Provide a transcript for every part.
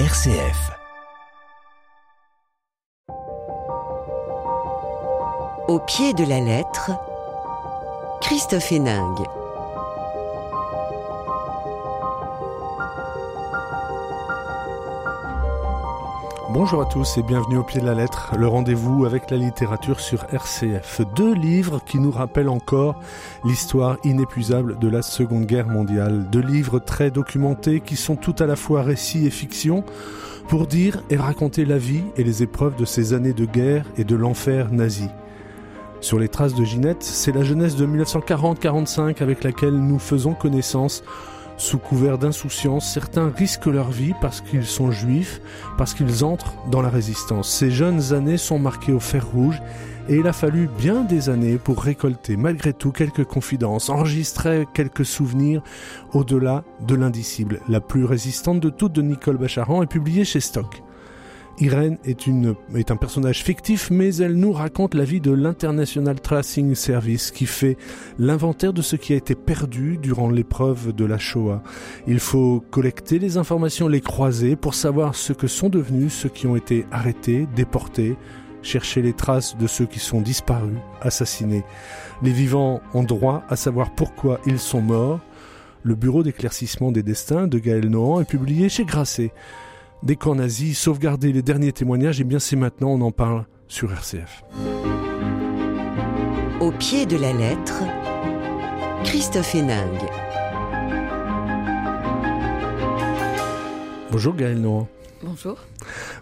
RCF. Au pied de la lettre, Christophe Héningue. Bonjour à tous et bienvenue au pied de la lettre, le rendez-vous avec la littérature sur RCF. Deux livres qui nous rappellent encore l'histoire inépuisable de la Seconde Guerre mondiale. Deux livres très documentés qui sont tout à la fois récits et fiction pour dire et raconter la vie et les épreuves de ces années de guerre et de l'enfer nazi. Sur les traces de Ginette, c'est la jeunesse de 1940-45 avec laquelle nous faisons connaissance sous couvert d'insouciance, certains risquent leur vie parce qu'ils sont juifs, parce qu'ils entrent dans la résistance. Ces jeunes années sont marquées au fer rouge et il a fallu bien des années pour récolter malgré tout quelques confidences, enregistrer quelques souvenirs au-delà de l'indicible. La plus résistante de toutes de Nicole Bacharan est publiée chez Stock. Irène est, un personnage fictif, mais elle nous raconte la vie de l'International Tracing Service qui fait l'inventaire de ce qui a été perdu durant l'épreuve de la Shoah. Il faut collecter les informations, les croiser pour savoir ce que sont devenus ceux qui ont été arrêtés, déportés, chercher les traces de ceux qui sont disparus, assassinés. Les vivants ont droit à savoir pourquoi ils sont morts. Le bureau d'éclaircissement des destins de Gaël Nohan est publié chez Grasset des camps nazis, sauvegarder les derniers témoignages, et eh bien c'est maintenant, on en parle sur RCF. Au pied de la lettre, Christophe Héningue. Bonjour Gaël Noah. Bonjour.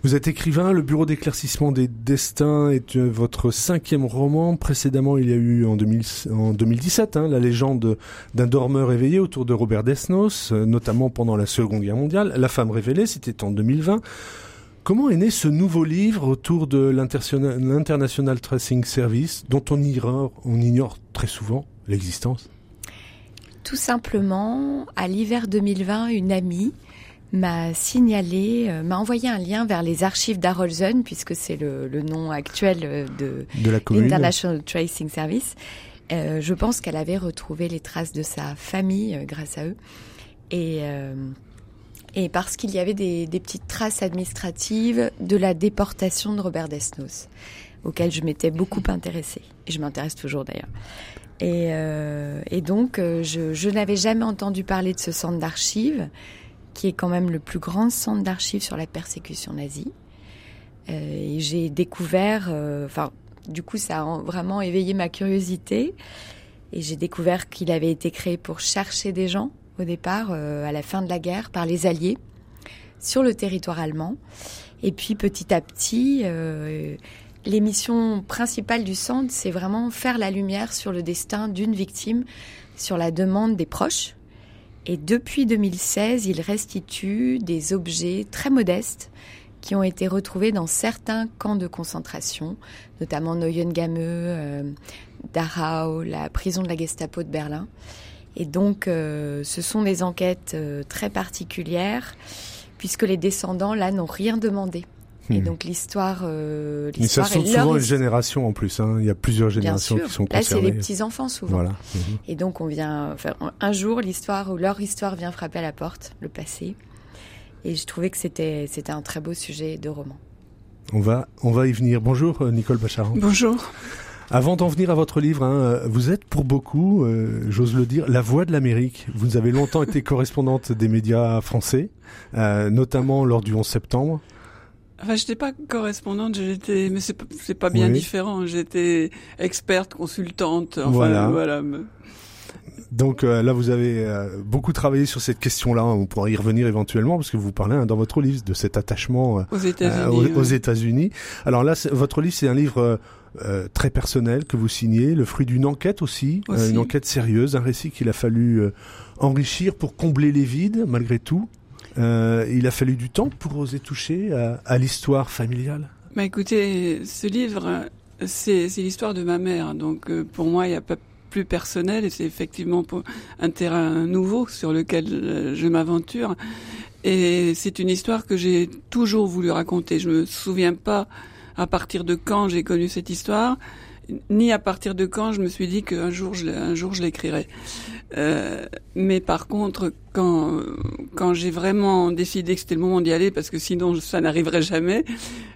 Vous êtes écrivain, le Bureau d'éclaircissement des destins est euh, votre cinquième roman. Précédemment, il y a eu en, 2017 hein, la légende d'un dormeur éveillé autour de Robert Desnos, euh, notamment pendant la Seconde Guerre mondiale. La femme révélée, c'était en 2020. Comment est né ce nouveau livre autour de l'International Tracing Service, dont on ignore, on ignore très souvent l'existence? Tout simplement, à l'hiver 2020, une amie m'a signalé, euh, m'a envoyé un lien vers les archives d'Arolsen, puisque c'est le, nom actuel euh, de, de l'International Tracing Service. Euh, je pense qu'elle avait retrouvé les traces de sa famille grâce à eux. Et, et parce qu'il y avait des, des, petites traces administratives de la déportation de Robert Desnos, auxquelles je m'étais beaucoup intéressée. Et je m'intéresse toujours d'ailleurs. Et, et donc, je, je n'avais jamais entendu parler de ce centre d'archives qui est quand même le plus grand centre d'archives sur la persécution nazie. Euh, et j'ai découvert, euh, enfin, du coup, ça a vraiment éveillé ma curiosité. Et j'ai découvert qu'il avait été créé pour chercher des gens au départ, euh, à la fin de la guerre, par les Alliés, sur le territoire allemand. Et puis petit à petit, les missions principales du centre, c'est vraiment faire la lumière sur le destin d'une victime, sur la demande des proches et depuis 2016, il restitue des objets très modestes qui ont été retrouvés dans certains camps de concentration, notamment Neuengamme, euh, Dachau, la prison de la Gestapo de Berlin. Et donc, euh, ce sont des enquêtes euh, très particulières, puisque les descendants, là, n'ont rien demandé. Et hmm. donc l'histoire, euh, l'histoire Mais ça sont souvent une génération en plus. Hein. Il y a plusieurs générations qui sont concernées. Là, c'est les petits enfants souvent. Voilà. Et donc on vient, enfin, un jour, l'histoire ou leur histoire vient frapper à la porte, le passé. Et je trouvais que c'était c'était un très beau sujet de roman. On va on va y venir. Bonjour euh, Nicole Bacharan. Bonjour. Avant d'en venir à votre livre, hein, vous êtes pour beaucoup, euh, j'ose le dire, la voix de l'Amérique. Vous avez longtemps été correspondante des médias français, euh, notamment lors du 11 septembre. Enfin, j'étais pas correspondante, j'étais, mais c'est pas, c'est pas bien différent. J'étais experte, consultante. Enfin, voilà. voilà. Donc euh, là, vous avez euh, beaucoup travaillé sur cette question-là. On pourra y revenir éventuellement parce que vous parlez hein, dans votre livre de cet attachement euh, aux États-Unis. aux, États-Unis. Alors là, votre livre, c'est un livre très personnel que vous signez, le fruit d'une enquête aussi, aussi. une enquête sérieuse, un récit qu'il a fallu enrichir pour combler les vides malgré tout. Euh, il a fallu du temps pour oser toucher à, l'histoire familiale? Bah écoutez, ce livre, c'est l'histoire de ma mère. Donc euh, pour moi, il n'y a pas plus personnel et c'est effectivement un terrain nouveau sur lequel euh, je m'aventure. Et c'est une histoire que j'ai toujours voulu raconter. Je me souviens pas à partir de quand j'ai connu cette histoire, ni à partir de quand je me suis dit qu'un jour je, un jour je l'écrirais. Euh, mais par contre, quand quand j'ai vraiment décidé que c'était le moment d'y aller parce que sinon ça n'arriverait jamais.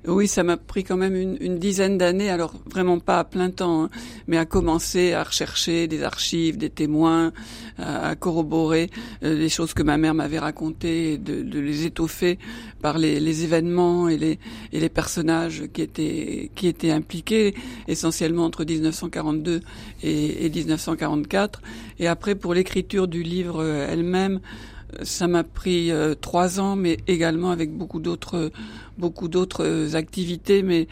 Oui, ça m'a pris quand même une, une dizaine d'années, alors vraiment pas à plein temps, hein, mais à commencer à rechercher des archives, des témoins, à, corroborer euh, les choses que ma mère m'avait racontées, de, de, les étoffer par les, les, événements et les et les personnages qui étaient qui étaient impliqués essentiellement entre 1942 et, et 1944. Et après pour l'écriture du livre euh, elle-même ça m'a pris euh, trois ans, mais également avec beaucoup d'autres, beaucoup d'autres euh, activités. Mais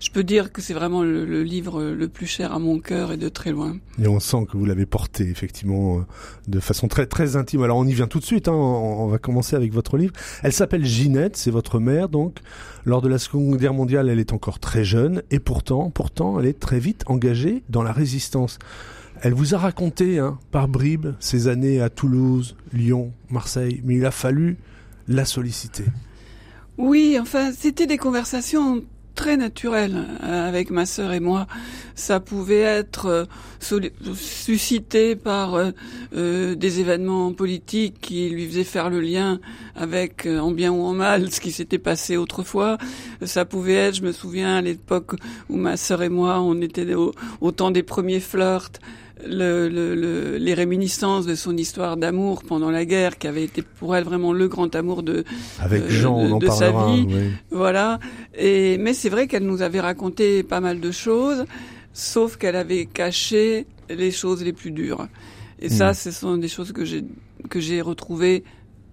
je peux dire que c'est vraiment le, livre le plus cher à mon cœur et de très loin. Et on sent que vous l'avez porté effectivement euh, de façon très très intime. Alors on y vient tout de suite. Hein. On, va commencer avec votre livre. Elle s'appelle Ginette, c'est votre mère donc. Lors de la Seconde Guerre mondiale, elle est encore très jeune et pourtant, pourtant, elle est très vite engagée dans la résistance. Elle vous a raconté, hein, par bribes, ses années à Toulouse, Lyon, Marseille, mais il a fallu la solliciter. Oui, enfin, c'était des conversations très naturelles euh, avec ma sœur et moi. Ça pouvait être euh, suscité par euh, des événements politiques qui lui faisaient faire le lien avec, en bien ou en mal, ce qui s'était passé autrefois. Ça pouvait être, je me souviens, à l'époque où ma sœur et moi, on était au temps des premiers flirts le, le, les réminiscences de son histoire d'amour pendant la guerre, qui avait été pour elle vraiment le grand amour de avec euh, Jean, de, sa vie. Voilà. Et mais c'est vrai qu'elle nous avait raconté pas mal de choses, sauf qu'elle avait caché les choses les plus dures. Et ça, hmm. ce sont des choses que j'ai que j'ai retrouvées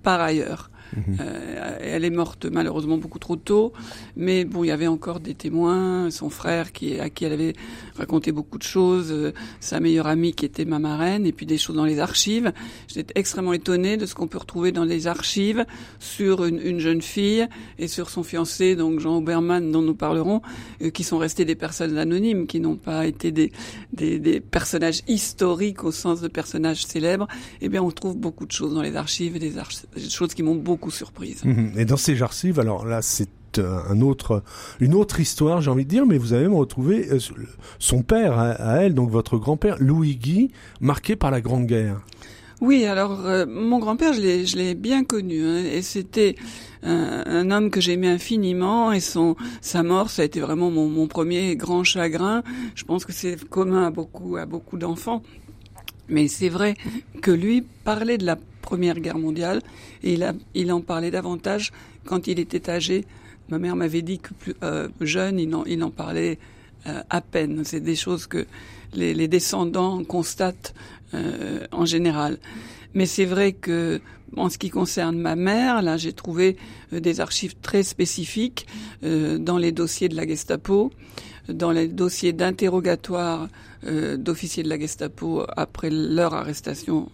par ailleurs. Mhm. Euh, elle est morte malheureusement beaucoup trop tôt, mais bon, il y avait encore des témoins, son frère à qui elle avait raconté beaucoup de choses, euh, sa meilleure amie qui était ma marraine, et puis des choses dans les archives. J'étais extrêmement étonnée de ce qu'on peut retrouver dans les archives sur une, une, jeune fille et sur son fiancé, donc Jean Obermann, dont nous parlerons, euh, qui sont restés des personnes anonymes, qui n'ont pas été des, personnages historiques au sens de personnages célèbres. Eh bien, on trouve beaucoup de choses dans les archives, des choses qui m'ont beaucoup surprise. Mhm. Et dans ces archives, alors là, c'est euh, un autre, une autre histoire, j'ai envie de dire, mais vous avez même retrouvé euh, son père à, elle, donc votre grand-père, Louis Guy, marqué par la Grande Guerre. Oui, alors euh, mon grand-père, je l'ai, bien connu, hein, et c'était un, homme que j'aimais infiniment, et son sa mort, ça a été vraiment mon, mon premier grand chagrin. Je pense que c'est commun à beaucoup à beaucoup d'enfants. Mais c'est vrai que lui parlait de la Première Guerre mondiale et il, en parlait davantage quand il était âgé. Ma mère m'avait dit que plus euh, jeune, il en, parlait euh, à peine. C'est des choses que les, descendants constatent euh, en général. Mais c'est vrai que en ce qui concerne ma mère, là, j'ai trouvé des archives très spécifiques dans les dossiers de la Gestapo, dans les dossiers d'interrogatoire d'officiers de la Gestapo après leur arrestation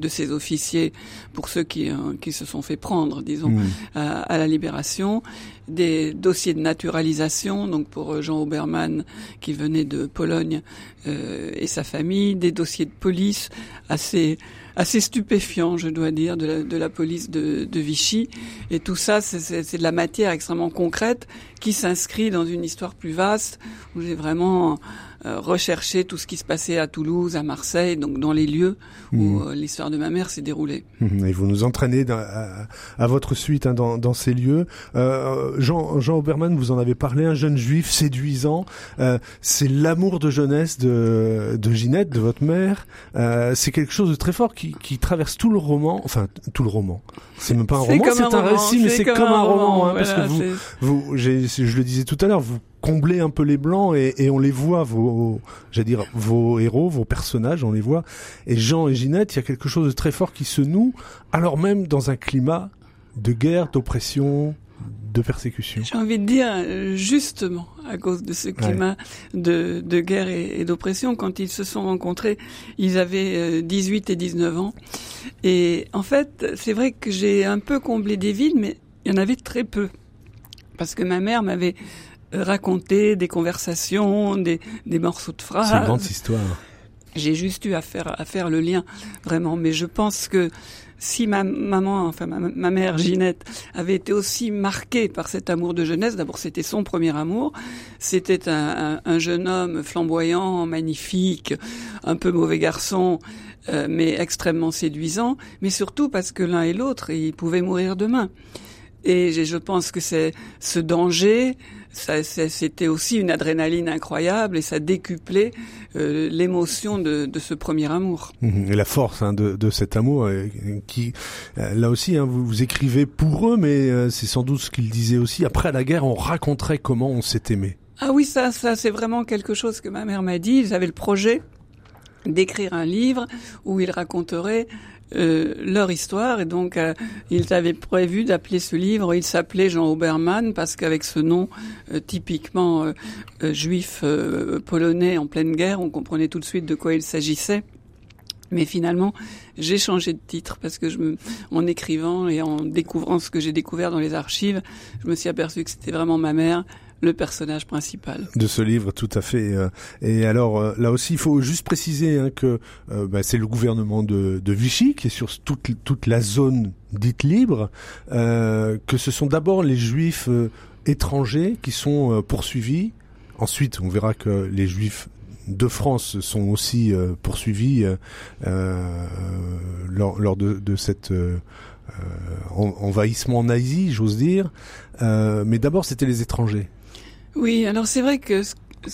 de ces officiers pour ceux qui, euh, qui se sont fait prendre, disons, mmh. à, la libération, des dossiers de naturalisation, donc pour euh, Jean Obermann qui venait de Pologne euh, et sa famille, des dossiers de police assez assez stupéfiants, je dois dire, de la, de la police de, de Vichy. Et tout ça, c'est de la matière extrêmement concrète qui s'inscrit dans une histoire plus vaste, où j'ai vraiment rechercher tout ce qui se passait à Toulouse, à Marseille, donc dans les lieux où mmh. euh, l'histoire de ma mère s'est déroulée. Mmh. Et vous nous entraînez à, à, votre suite hein, dans, dans, ces lieux. Euh, Jean, Jean Obermann, vous en avez parlé, un jeune juif séduisant. Euh, c'est l'amour de jeunesse de, de Ginette, de votre mère. Euh, c'est quelque chose de très fort qui, qui traverse tout le roman, enfin tout le roman. C'est même pas un roman, c'est un, récit, mais c'est comme, un roman, hein, parce que vous, vous je le disais tout à l'heure, vous combler un peu les blancs et, on les voit vos j'allais dire vos héros vos personnages on les voit. Et Jean et Ginette il y a quelque chose de très fort qui se noue alors même dans un climat de guerre d'oppression de persécution. J'ai envie de dire justement à cause de ce climat de, de, guerre et, d'oppression quand ils se sont rencontrés ils avaient 18 euh, et 19 ans. Et en fait c'est vrai que j'ai un peu comblé des villes mais il y en avait très peu. Parce que ma mère m'avait raconter des conversations, des, des morceaux de phrases. C'est une grande histoire. J'ai juste eu à faire, à faire le lien, vraiment. Mais je pense que si ma maman, enfin ma, mère Ginette, avait été aussi marquée par cet amour de jeunesse, d'abord c'était son premier amour, c'était un, jeune homme flamboyant, magnifique, un peu mauvais garçon, euh, mais extrêmement séduisant, mais surtout parce que l'un et l'autre, ils pouvaient mourir demain. Et je pense que c'est ce danger, c'était aussi une adrénaline incroyable et ça décuplait euh, l'émotion de, de, ce premier amour. Et la force hein, de, de, cet amour, euh, qui euh, là aussi, hein, vous, vous, écrivez pour eux, mais c'est sans doute ce qu'ils disaient aussi. Après la guerre, on raconterait comment on s'est aimé. Ah oui, ça, ça c'est vraiment quelque chose que ma mère m'a dit. Ils avaient le projet d'écrire un livre où ils raconteraient euh, leur histoire et donc euh, ils avaient prévu d'appeler ce livre, il s'appelait Jean Obermann parce qu'avec ce nom euh, typiquement juif polonais en pleine guerre, on comprenait tout de suite de quoi il s'agissait. Mais finalement, j'ai changé de titre parce que je me, en écrivant et en découvrant ce que j'ai découvert dans les archives, je me suis aperçu que c'était vraiment ma mère le personnage principal de ce livre, tout à fait. Euh. Et alors euh, là aussi, il faut juste préciser hein, que euh, bah, c'est le gouvernement de, Vichy qui est sur toute, toute la zone dite libre, que ce sont d'abord les Juifs étrangers qui sont poursuivis. Ensuite, on verra que les Juifs de France sont aussi poursuivis lors, de, de cette envahissement nazi, j'ose dire. mais d'abord, c'était les étrangers. Oui, alors c'est vrai que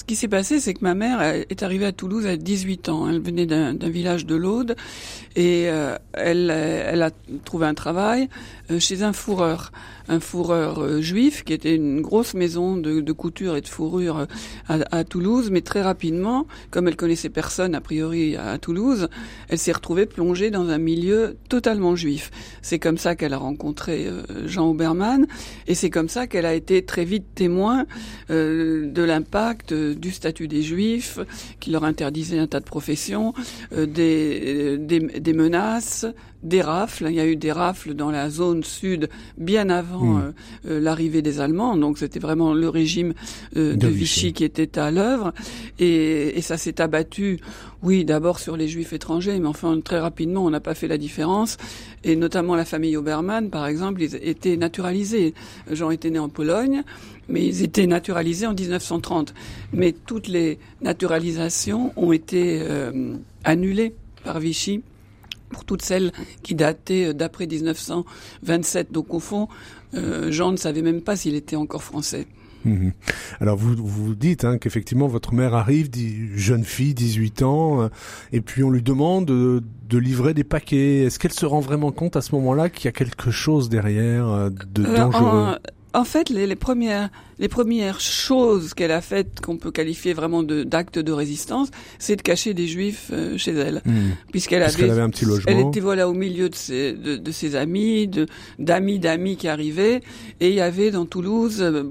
qui s'est passé, c'est que ma mère est arrivée à Toulouse à 18 ans. Elle venait d'un village de l'Aude et euh, elle, a trouvé un travail euh, chez un fourreur un fourreur euh, juif qui était une grosse maison de, couture et de fourrure à, Toulouse, mais très rapidement, comme elle connaissait personne a priori à, Toulouse, elle s'est retrouvée plongée dans un milieu totalement juif. C'est comme ça qu'elle a rencontré Jean Obermann et c'est comme ça qu'elle a été très vite témoin de l'impact du statut des juifs qui leur interdisait un tas de professions, des, des, des menaces, des rafles. Il y a eu des rafles dans la zone sud bien avant hmm. euh, euh, l'arrivée des Allemands. Donc c'était vraiment le régime euh, de, Vichy. qui était à l'œuvre. Et, et, ça s'est abattu, oui, d'abord sur les Juifs étrangers, mais enfin très rapidement on n'a pas fait la différence. Et notamment la famille Obermann, par exemple, ils étaient naturalisés. Jean était né en Pologne mais ils étaient naturalisés en 1930. Mais toutes les naturalisations ont été annulées par Vichy pour toutes celles qui dataient euh, d'après 1927. Donc au fond, euh, Jean ne savait même pas s'il était encore français. Mhm. Alors vous vous dites hein, qu'effectivement votre mère arrive, jeune fille, 18 ans, euh, et puis on lui demande de, de livrer des paquets. Est-ce qu'elle se rend vraiment compte à ce moment-là qu'il y a quelque chose derrière de dangereux? En fait, les, les, premières, les premières choses qu'elle a faites, qu'on peut qualifier vraiment d'actes de, résistance, c'est de cacher des juifs euh, chez elle, hmm. puisqu'elle avait, avait, un petit logement. Elle était voilà au milieu de ses, de, de ses amis, d'amis d'amis qui arrivaient, et il y avait dans Toulouse euh,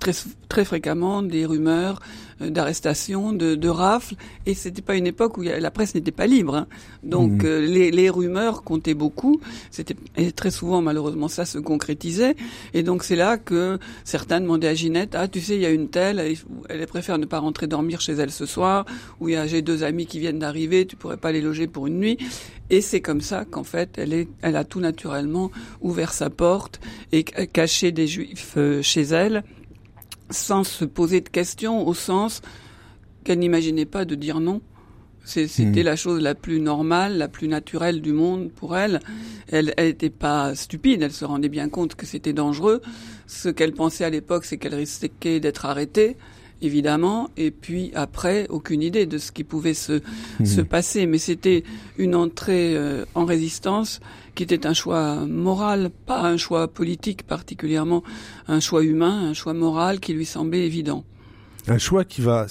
très, très fréquemment des rumeurs euh, d'arrestation, de, de rafles, et c'était pas une époque où la presse n'était pas libre. Hein. Donc mmh. euh, les, les, rumeurs comptaient beaucoup. C'était et très souvent malheureusement ça se concrétisait. Et donc c'est là que certains demandaient à Ginette ah tu sais il y a une telle, elle, elle préfère ne pas rentrer dormir chez elle ce soir, ou il y a j'ai deux amis qui viennent d'arriver, tu pourrais pas les loger pour une nuit. Et c'est comme ça qu'en fait, elle, est, elle a tout naturellement ouvert sa porte et caché des juifs euh, chez elle sans se poser de questions, au sens qu'elle n'imaginait pas de dire non. C'était hmm. la chose la plus normale, la plus naturelle du monde pour elle. Elle n'était pas stupide, elle se rendait bien compte que c'était dangereux. Ce qu'elle pensait à l'époque, c'est qu'elle risquait d'être arrêtée, évidemment, et puis après, aucune idée de ce qui pouvait se, hmm. se passer. Mais c'était une entrée euh, en résistance qui était un choix moral, pas un choix politique particulièrement, un choix humain, un choix moral qui lui semblait évident un choix qui va,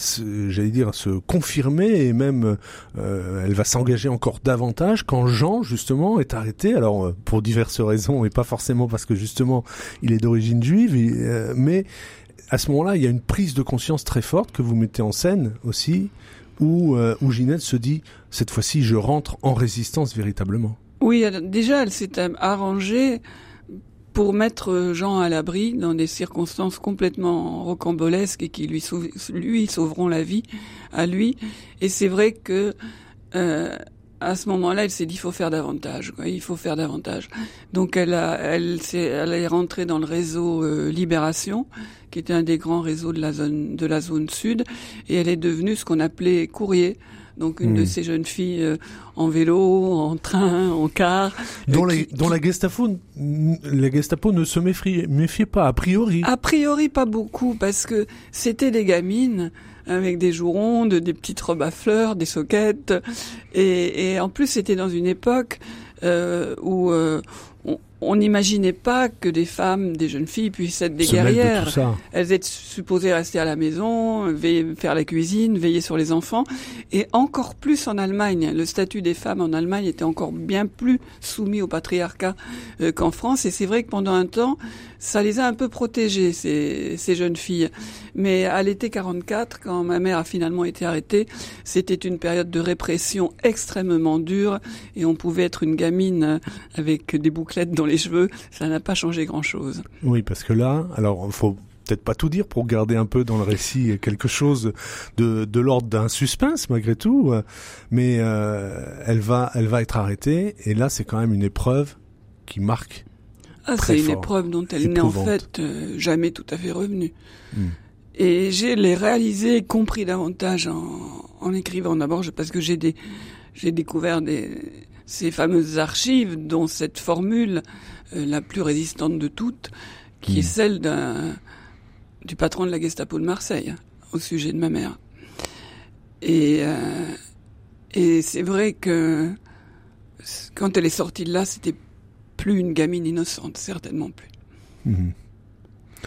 j'allais dire, se confirmer et même euh, elle va s'engager encore davantage quand Jean justement est arrêté. Alors euh, pour diverses raisons et pas forcément parce que justement il est d'origine juive, mais à ce moment-là il y a une prise de conscience très forte que vous mettez en scène aussi, où où Ginette se dit cette fois-ci je rentre en résistance véritablement. Oui, déjà, elle s'est arrangée pour mettre Jean à l'abri dans des circonstances complètement rocambolesques et qui lui, lui sauveront la vie à lui. Et c'est vrai que euh, à ce moment-là, elle s'est dit il faut faire davantage. Quoi, il faut faire davantage. Donc elle a, elle, est, elle est rentrée dans le réseau euh, Libération, qui était un des grands réseaux de la zone de la zone sud, et elle est devenue ce qu'on appelait courrier. Donc une de hmm. ces jeunes filles euh, en vélo, en train, en car. Dont, la, dont la Gestapo, la Gestapo ne se méfiait, méfiait pas, a priori. A priori pas beaucoup, parce que c'était des gamines avec des joues rondes, des petites robes à fleurs, des soquettes. Et, et en plus, c'était dans une époque euh, où euh, n'imaginait pas que des femmes, des jeunes filles puissent être des guerrières. Elles étaient supposées rester à la maison, veiller, faire la cuisine, veiller sur les enfants. Et encore plus en Allemagne. Le statut des femmes en Allemagne était encore bien plus soumis au patriarcat euh, qu'en France. Et c'est vrai que pendant un temps, ça les a un peu protégées, ces, ces jeunes filles. Mais à l'été 44, quand ma mère a finalement été arrêtée, c'était une période de répression extrêmement dure. Et on pouvait être une gamine avec des bouclettes dans les les cheveux, ça n'a pas changé grand-chose. Oui, parce que là, alors il faut peut-être pas tout dire pour garder un peu dans le récit quelque chose de, de l'ordre d'un suspense malgré tout, mais euh, elle va elle va être arrêtée et là c'est quand même une épreuve qui marque. Ah, c'est une épreuve dont elle n'est en fait euh, jamais tout à fait revenue. Hmm. Et j'ai les réalisé, compris davantage en, en écrivant d'abord parce que j'ai des j'ai découvert des ces fameuses archives, dont cette formule euh, la plus résistante de toutes, qui est celle du patron de la Gestapo de Marseille au sujet de ma mère. Et, euh, et c'est vrai que quand elle est sortie de là, c'était plus une gamine innocente, certainement plus. Hmm.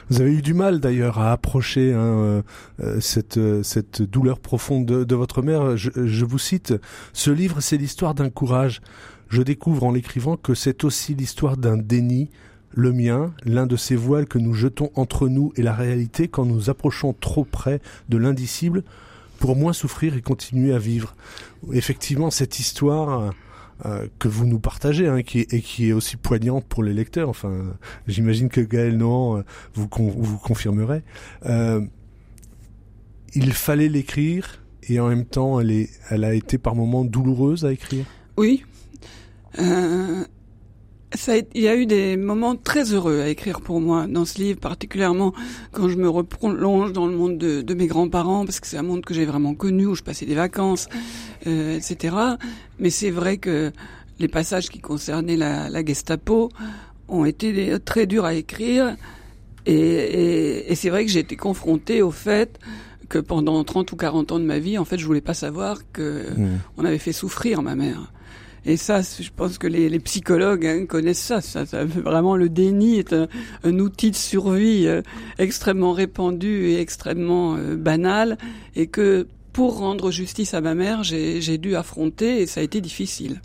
Vous avez eu du mal d'ailleurs à approcher hein, euh, euh, cette, euh, cette douleur profonde de, votre mère. Je, je, vous cite, ce livre, c'est l'histoire d'un courage. Je découvre en l'écrivant que c'est aussi l'histoire d'un déni, le mien, l'un de ces voiles que nous jetons entre nous et la réalité quand nous approchons trop près de l'indicible pour moins souffrir et continuer à vivre. Effectivement, cette histoire euh, que vous nous partagez, hein, qui et qui est aussi poignante pour les lecteurs. Enfin, j'imagine que Gaël Nohan euh, vous, vous confirmerez. Euh, il fallait l'écrire et en même temps, elle, est, elle a été par moments douloureuse à écrire? Oui. Ça il y a eu des moments très heureux à écrire pour moi dans ce livre, particulièrement quand je me replonge dans le monde de, de mes grands-parents, parce que c'est un monde que j'ai vraiment connu, où je passais des vacances, euh, etc. Mais c'est vrai que les passages qui concernaient la, la Gestapo ont été très durs à écrire, et, et, et c'est vrai que j'ai été confrontée au fait que pendant 30 ou 40 ans de ma vie, en fait, je voulais pas savoir que mmh. on avait fait souffrir ma mère. Et ça, je pense que les, psychologues hein, connaissent ça, ça. Vraiment, le déni est un, outil de survie euh, extrêmement répandu et extrêmement euh, banal, et que pour rendre justice à ma mère, j'ai dû affronter, et ça a été difficile.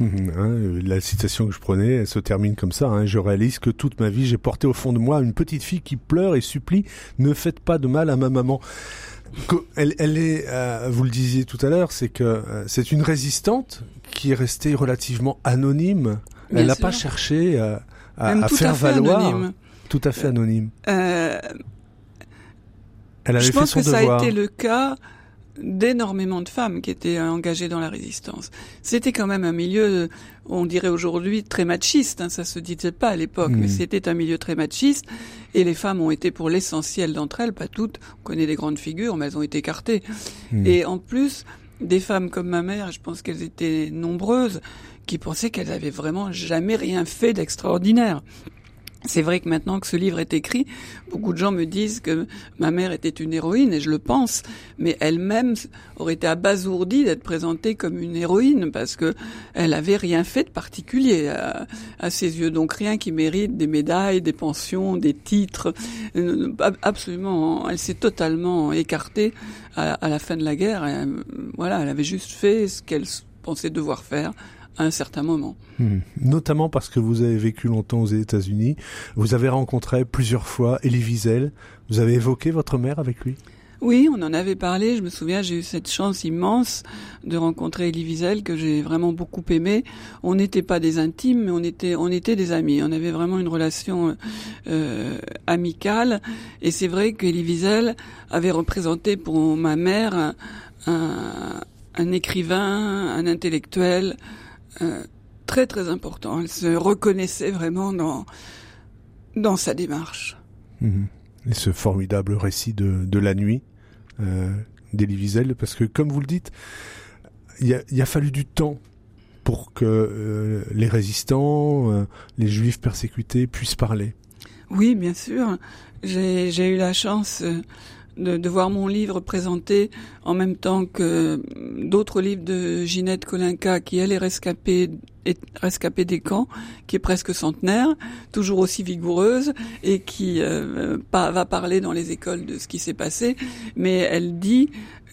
Hein, la citation que je prenais, elle se termine comme ça. Hein, je réalise que toute ma vie, j'ai porté au fond de moi une petite fille qui pleure et supplie ne faites pas de mal à ma maman. Elle, est, euh, vous le disiez tout à l'heure, c'est que c'est une résistante qui est restée relativement anonyme. elle n'a pas cherché euh, à, faire valoir. Tout à fait anonyme. Euh, elle avait je pense que ça a été le cas d'énormément de femmes qui étaient engagées dans la résistance. C'était quand même un milieu, on dirait aujourd'hui, très machiste. Hein, ça se disait pas à l'époque, mais hmm. c'était un milieu très machiste. Et les femmes ont été, pour l'essentiel d'entre elles, pas toutes, on connaît des grandes figures, mais elles ont été écartées. Hmm. Et en plus, des femmes comme ma mère, je pense qu'elles étaient nombreuses, qui pensaient qu'elles avaient vraiment jamais rien fait d'extraordinaire. C'est vrai que maintenant que ce livre est écrit, beaucoup de gens me disent que ma mère était une héroïne, et je le pense, mais elle-même aurait été abasourdie d'être présentée comme une héroïne, parce que elle avait rien fait de particulier à, ses yeux, donc rien qui mérite des médailles, des pensions, des titres, euh, absolument, elle s'est totalement écartée à, à, la fin de la guerre, voilà, elle avait juste fait ce qu'elle pensait devoir faire, à un certain moment. Hmm. Notamment parce que vous avez vécu longtemps aux États-Unis, vous avez rencontré plusieurs fois Elie Wiesel, vous avez évoqué votre mère avec lui? Oui, on en avait parlé. Je me souviens, j'ai eu cette chance immense de rencontrer Elie Wiesel que j'ai vraiment beaucoup aimé. On n'était pas des intimes, mais on était, on était des amis. On avait vraiment une relation euh, amicale. Et c'est vrai qu'Elie Wiesel avait représenté pour ma mère un, un écrivain, un intellectuel euh, très très important. Elle se reconnaissait vraiment dans dans sa démarche. Mhm. Et ce formidable récit de, de la nuit euh, d'Elie Wiesel, parce que comme vous le dites, il a, a, fallu du temps pour que euh, les résistants, euh, les juifs persécutés puissent parler. Oui, bien sûr. J'ai eu la chance de, voir mon livre présenté en même temps que d'autres livres de Ginette Kolinka, qui elle est rescapée, rescapée des camps, qui est presque centenaire, toujours aussi vigoureuse et qui euh, va parler dans les écoles de ce qui s'est passé, mais elle dit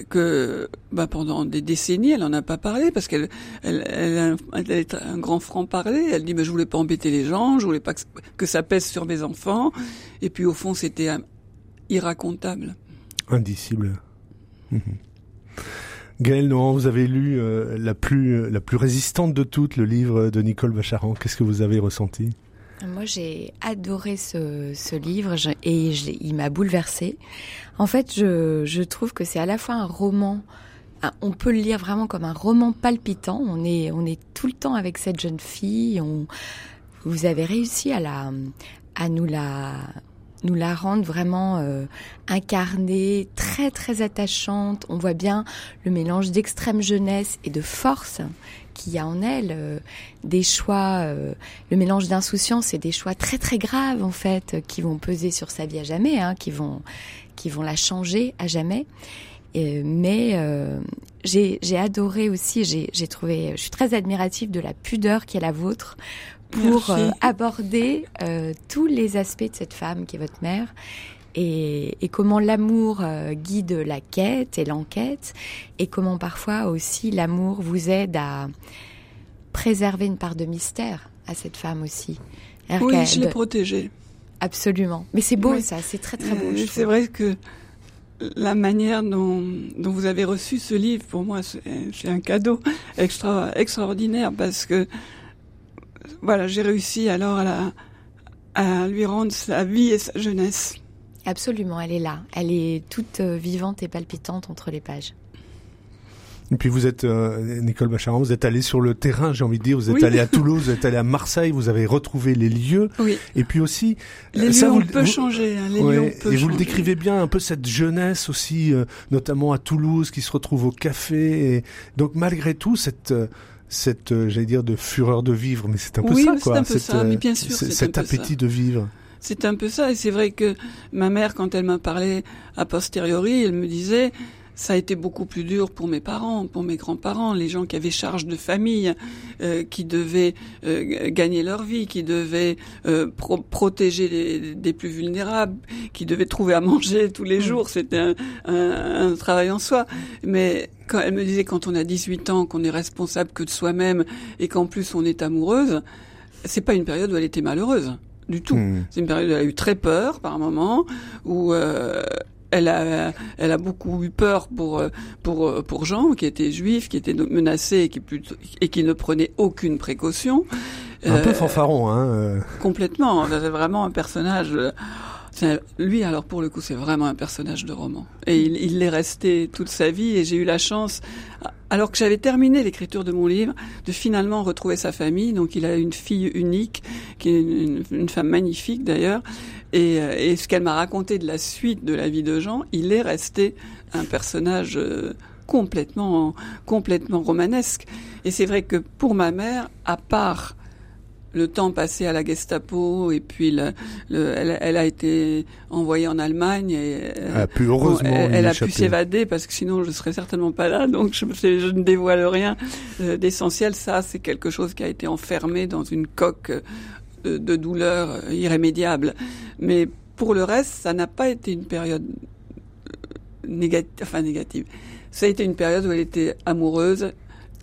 que bah, pendant des décennies, elle en a pas parlé parce qu'elle elle, est un grand franc-parler. Elle dit mais je voulais pas embêter les gens, je voulais pas que, que ça pèse sur mes enfants. Et puis au fond, c'était irracontable indicible. Mmh. Gaël vous avez lu euh, la plus euh, la plus résistante de toutes, le livre de Nicole Bacharan. Qu'est-ce que vous avez ressenti? Moi, j'ai adoré ce, ce livre et il m'a bouleversée. En fait, je, je trouve que c'est à la fois un roman. On peut le lire vraiment comme un roman palpitant. On est on est tout le temps avec cette jeune fille. On, vous avez réussi à la à nous la nous la rendre vraiment euh, incarnée, très très attachante. On voit bien le mélange d'extrême jeunesse et de force qu'il y a en elle, euh, des choix, euh, le mélange d'insouciance et des choix très très graves en fait, qui vont peser sur sa vie à jamais, hein, qui vont qui vont la changer à jamais. Mais euh, j'ai adoré aussi, j'ai trouvé, je suis très admirative de la pudeur qui est la vôtre pour euh, aborder euh, tous les aspects de cette femme qui est votre mère et, et comment l'amour euh, guide la quête et l'enquête et comment parfois aussi l'amour vous aide à préserver une part de mystère à cette femme aussi. Oui, je l'ai protégée. Absolument. Mais c'est beau oui. ça, c'est très très beau. C'est vrai que la manière dont, dont, vous avez reçu ce livre, pour moi, c'est un cadeau extra, extraordinaire parce que voilà, j'ai réussi alors à, la, à lui rendre sa vie et sa jeunesse. Absolument, elle est là. Elle est toute euh, vivante et palpitante entre les pages. Et puis vous êtes, euh, Nicole Bacharan, vous êtes allée sur le terrain, j'ai envie de dire, vous êtes oui. allée à Toulouse, vous êtes allée à Marseille, vous avez retrouvé les lieux. Oui. Et puis aussi... Les ça, lieux, vous, on peut vous, changer. Hein, les ouais, lieux, on peut et vous le décrivez bien, un peu cette jeunesse aussi, euh, notamment à Toulouse, qui se retrouve au café. Et donc malgré tout, cette... Euh, cette, euh, j'allais dire, de fureur de vivre, mais c'est un peu oui, ça, quoi. c'est un peu cette, ça, mais bien sûr, c'est cet appétit ça. de vivre. C'est un peu ça, et c'est vrai que ma mère, quand elle m'a parlé a posteriori, elle me disait, ça a été beaucoup plus dur pour mes parents, pour mes grands-parents, les gens qui avaient charge de famille, euh, qui devaient euh, gagner leur vie, qui devaient euh, pro protéger les, plus vulnérables, qui devaient trouver à manger tous les jours. C'était un, un, un, travail en soi. Mais quand elle me disait quand on a 18 ans, qu'on est responsable que de soi-même et qu'en plus on est amoureuse, c'est pas une période où elle était malheureuse du tout. Mmh. C'est une période où elle a eu très peur par moment, où euh, elle a, elle a beaucoup eu peur pour pour pour Jean, qui était juif, qui était menacé et qui plutôt, et qui ne prenait aucune précaution. Un euh, peu fanfaron, hein. Complètement. C'est vraiment un personnage. Lui, alors pour le coup, c'est vraiment un personnage de roman. Et il, l'est resté toute sa vie. Et j'ai eu la chance, alors que j'avais terminé l'écriture de mon livre, de finalement retrouver sa famille. Donc il a une fille unique, qui est une, une femme magnifique d'ailleurs. Et, et, ce qu'elle m'a raconté de la suite de la vie de Jean, il est resté un personnage euh, complètement, complètement romanesque. Et c'est vrai que pour ma mère, à part le temps passé à la Gestapo et puis le, le, elle, elle, a été envoyée en Allemagne et elle a pu heureusement elle, elle a pu s'évader parce que sinon je serais certainement pas là donc je, je ne dévoile rien. Euh, d'essentiel ça c'est quelque chose qui a été enfermé dans une coque de, de douleur irrémédiable. Mais pour le reste ça n'a pas été une période négative enfin négative. Ça a été une période où elle était amoureuse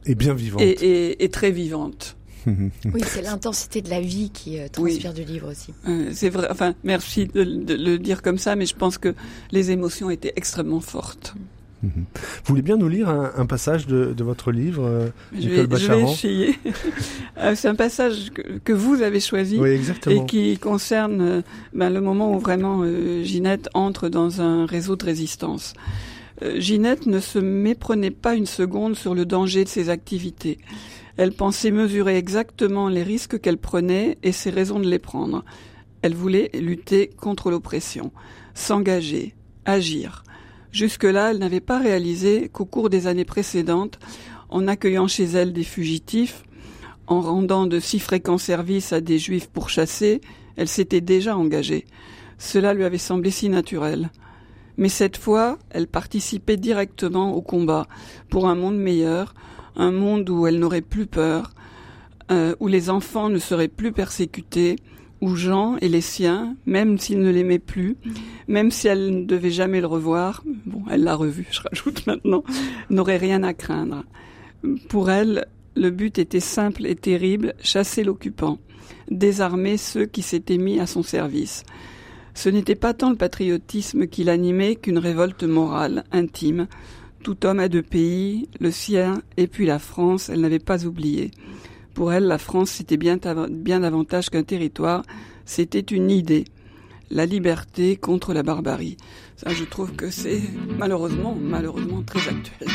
et bien vivante. et, et, et très vivante oui, c'est l'intensité de la vie qui euh, transpire oui. du livre aussi. Euh, c'est vrai. Enfin, merci de, de, le dire comme ça, mais je pense que les émotions étaient extrêmement fortes. Mmh. Vous voulez bien nous lire un, un passage de, de, votre livre, euh, je Nicole vais, Je vais essayer. Euh, c'est un passage que, que, vous avez choisi oui, exactement. et qui concerne ben, le moment où vraiment euh, Ginette entre dans un réseau de résistance. Euh, Ginette ne se méprenait pas une seconde sur le danger de ses activités. Elle pensait mesurer exactement les risques qu'elle prenait et ses raisons de les prendre. Elle voulait lutter contre l'oppression, s'engager, agir. Jusque-là, elle n'avait pas réalisé qu'au cours des années précédentes, en accueillant chez elle des fugitifs, en rendant de si fréquents services à des juifs pourchassés, elle s'était déjà engagée. Cela lui avait semblé si naturel. Mais cette fois, elle participait directement au combat pour un monde meilleur, un monde où elle n'aurait plus peur, euh, où les enfants ne seraient plus persécutés, où Jean et les siens, même s'ils ne l'aimaient plus, même si elle ne devait jamais le revoir, bon, elle l'a revu, je rajoute maintenant, n'aurait rien à craindre. Pour elle, le but était simple et terrible, chasser l'occupant, désarmer ceux qui s'étaient mis à son service. Ce n'était pas tant le patriotisme qui l'animait qu'une révolte morale, intime. Tout homme a deux pays, le sien et puis la France, elle n'avait pas oublié. Pour elle, la France, c'était bien, davantage qu'un territoire, c'était une idée. La liberté contre la barbarie. Je trouve que c'est malheureusement, malheureusement très actuel.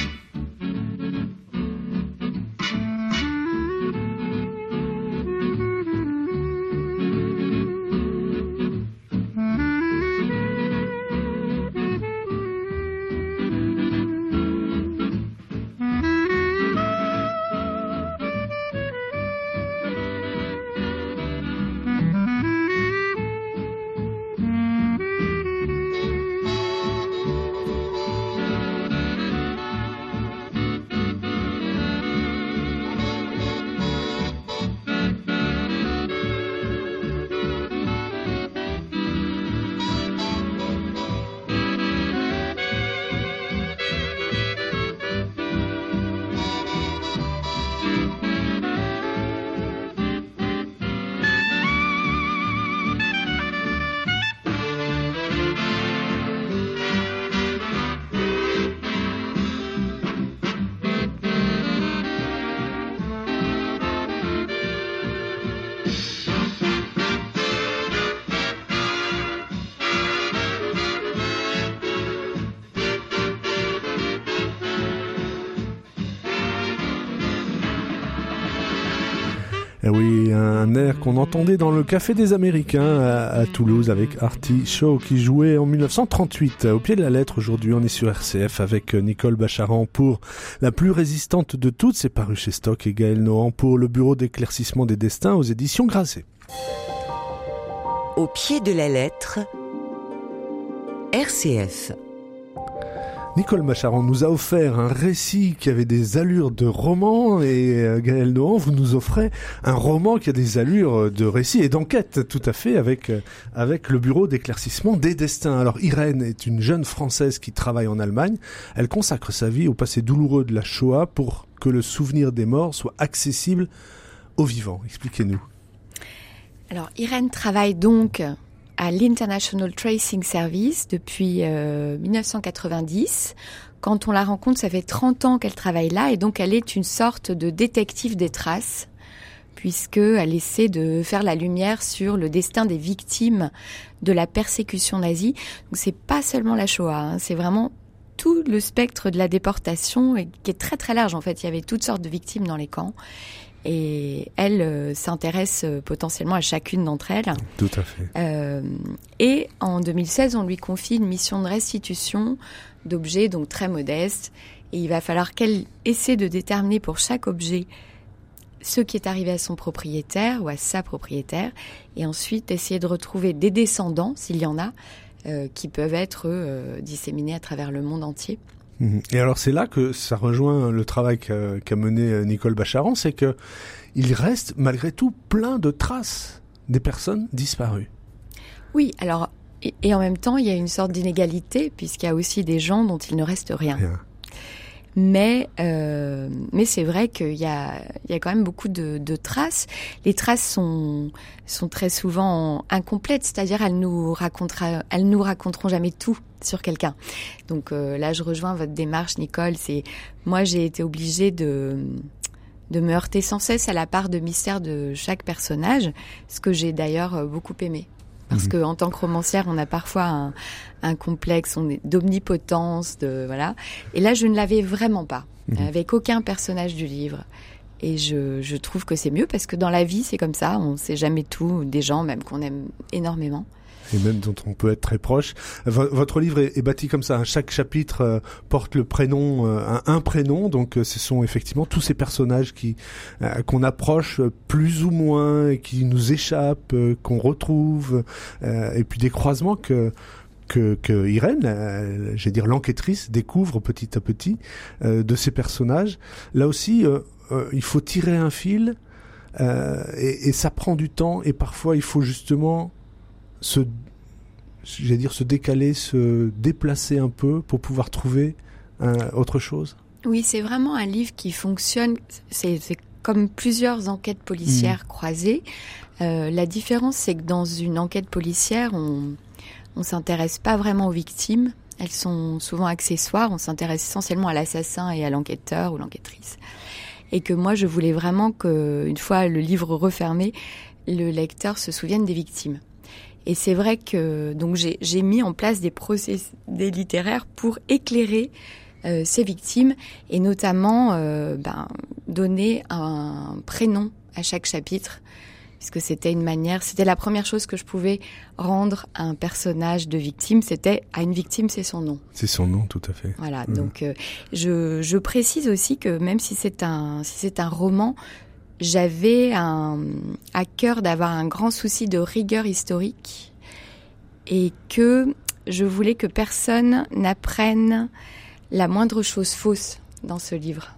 Qu'on entendait dans le Café des Américains à, Toulouse avec Artie Shaw qui jouait en 1938. Au pied de la lettre, aujourd'hui, on est sur RCF avec Nicole Bacharan pour La plus résistante de toutes, c'est paru chez Stock, et Gaël Nohan pour le Bureau d'éclaircissement des destins aux éditions Grasset. Au pied de la lettre, RCF. Nicole Macharon nous a offert un récit qui avait des allures de roman et euh, Gaël Nohan, vous nous offrez un roman qui a des allures de récit et d'enquête tout à fait avec, euh, avec le bureau d'éclaircissement des destins. Alors Irène est une jeune Française qui travaille en Allemagne. Elle consacre sa vie au passé douloureux de la Shoah pour que le souvenir des morts soit accessible aux vivants. Expliquez-nous. Alors Irène travaille donc à l'International Tracing Service depuis 1990. Euh, Quand on la rencontre, ça fait 30 ans qu'elle travaille là et donc elle est une sorte de détective des traces puisqu'elle essaie de faire la lumière sur le destin des victimes de la persécution nazie. Donc c'est pas seulement la Shoah, hein, c'est vraiment tout le spectre de la déportation et qui est très très large en fait. Il y avait toutes sortes de victimes dans les camps et elle euh, s'intéresse euh, potentiellement à chacune d'entre elles. Tout à fait. Euh, et en 2016, on lui confie une mission de restitution d'objets donc très modestes. Et il va falloir qu'elle essaie de déterminer pour chaque objet ce qui est arrivé à son propriétaire ou à sa propriétaire, et ensuite essayer de retrouver des descendants, s'il y en a, qui peuvent être disséminés à travers le monde entier. Mhm. Et alors c'est là que ça rejoint le travail qu'a mené euh, Nicole Bacharan, c'est que il reste malgré tout plein de traces des personnes disparues. Oui, alors et, en même temps il y a une sorte d'inégalité puisqu'il y a aussi des gens dont il ne reste rien. rien. Mais, euh, mais c'est vrai qu'il y a, il y a quand même beaucoup de, de, traces. Les traces sont, sont très souvent incomplètes, c'est-à-dire elles nous racontera, elles nous raconteront jamais tout sur quelqu'un. Donc euh, là, je rejoins votre démarche, Nicole. C'est moi, j'ai été obligée de de me heurter sans cesse à la part de mystère de chaque personnage, ce que j'ai d'ailleurs beaucoup aimé. Parce mmh. que en tant que romancière, on a parfois un, un complexe d'omnipotence, de voilà. Et là, je ne l'avais vraiment pas, mmh. avec aucun personnage du livre. Et je, je trouve que c'est mieux parce que dans la vie, c'est comme ça, on sait jamais tout des gens, même qu'on aime énormément et même dont on peut être très proche. votre livre est, bâti comme ça. Chaque chapitre euh, porte le prénom, euh, un, prénom. Donc, euh, ce sont effectivement tous ces personnages qui qu'on approche plus ou moins, qui nous échappent, qu'on retrouve, et puis des croisements que que, que Irène, j'ai dire l'enquêtrice, découvre petit à petit de ces personnages. Là aussi, il faut tirer un fil. et, ça prend du temps et parfois il faut justement se, j'allais dire, se décaler, se déplacer un peu pour pouvoir trouver autre chose? Oui, c'est vraiment un livre qui fonctionne. C'est comme plusieurs enquêtes policières mmh. croisées. Euh, la différence, c'est que dans une enquête policière, on on s'intéresse pas vraiment aux victimes. Elles sont souvent accessoires. On s'intéresse essentiellement à l'assassin et à l'enquêteur ou l'enquêtrice. Et que moi, je voulais vraiment que, une fois le livre refermé, le lecteur se souvienne des victimes. Et c'est vrai que donc j'ai mis en place des procédés littéraires pour éclairer euh, ces victimes et notamment euh, ben, donner un prénom à chaque chapitre puisque c'était une manière, c'était la première chose que je pouvais rendre à un personnage de victime, c'était à une victime c'est son nom. C'est son nom, tout à fait. Voilà, donc euh, je, je précise aussi que même si c'est un si c'est un roman, j'avais à cœur d'avoir un grand souci de rigueur historique et que je voulais que personne n'apprenne la moindre chose fausse dans ce livre.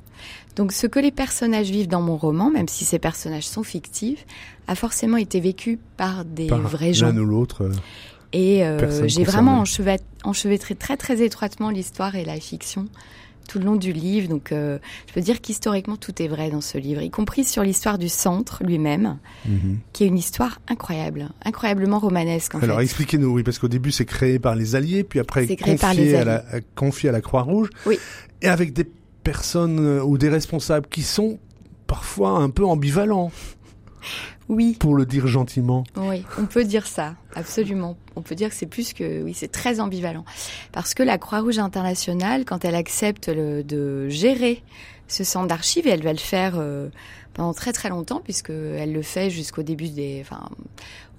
Donc ce que les personnages vivent dans mon roman, même si ces personnages sont fictifs, a forcément été vécu par des vrais gens. L'un ou l'autre. Euh, et euh, j'ai vraiment enchevêtré très très étroitement l'histoire et la fiction tout le long du livre. Donc, euh, je peux dire qu'historiquement, tout est vrai dans ce livre, y compris sur l'histoire du centre lui-même, mhm. qui est une histoire incroyable, incroyablement romanesque. Alors, expliquez-nous, oui, parce qu'au début, c'est créé par les Alliés, puis après, confié, à la, confié à la Croix-Rouge. Oui. Et avec des personnes euh, ou des responsables qui sont parfois un peu ambivalents. Oui. Pour le dire gentiment. Oui, on peut dire ça, absolument. On peut dire que c'est plus que, oui, c'est très ambivalent. Parce que la Croix-Rouge internationale, quand elle accepte de gérer ce centre d'archives, et elle va le faire euh, pendant très très longtemps, puisque elle le fait jusqu'au début des, enfin,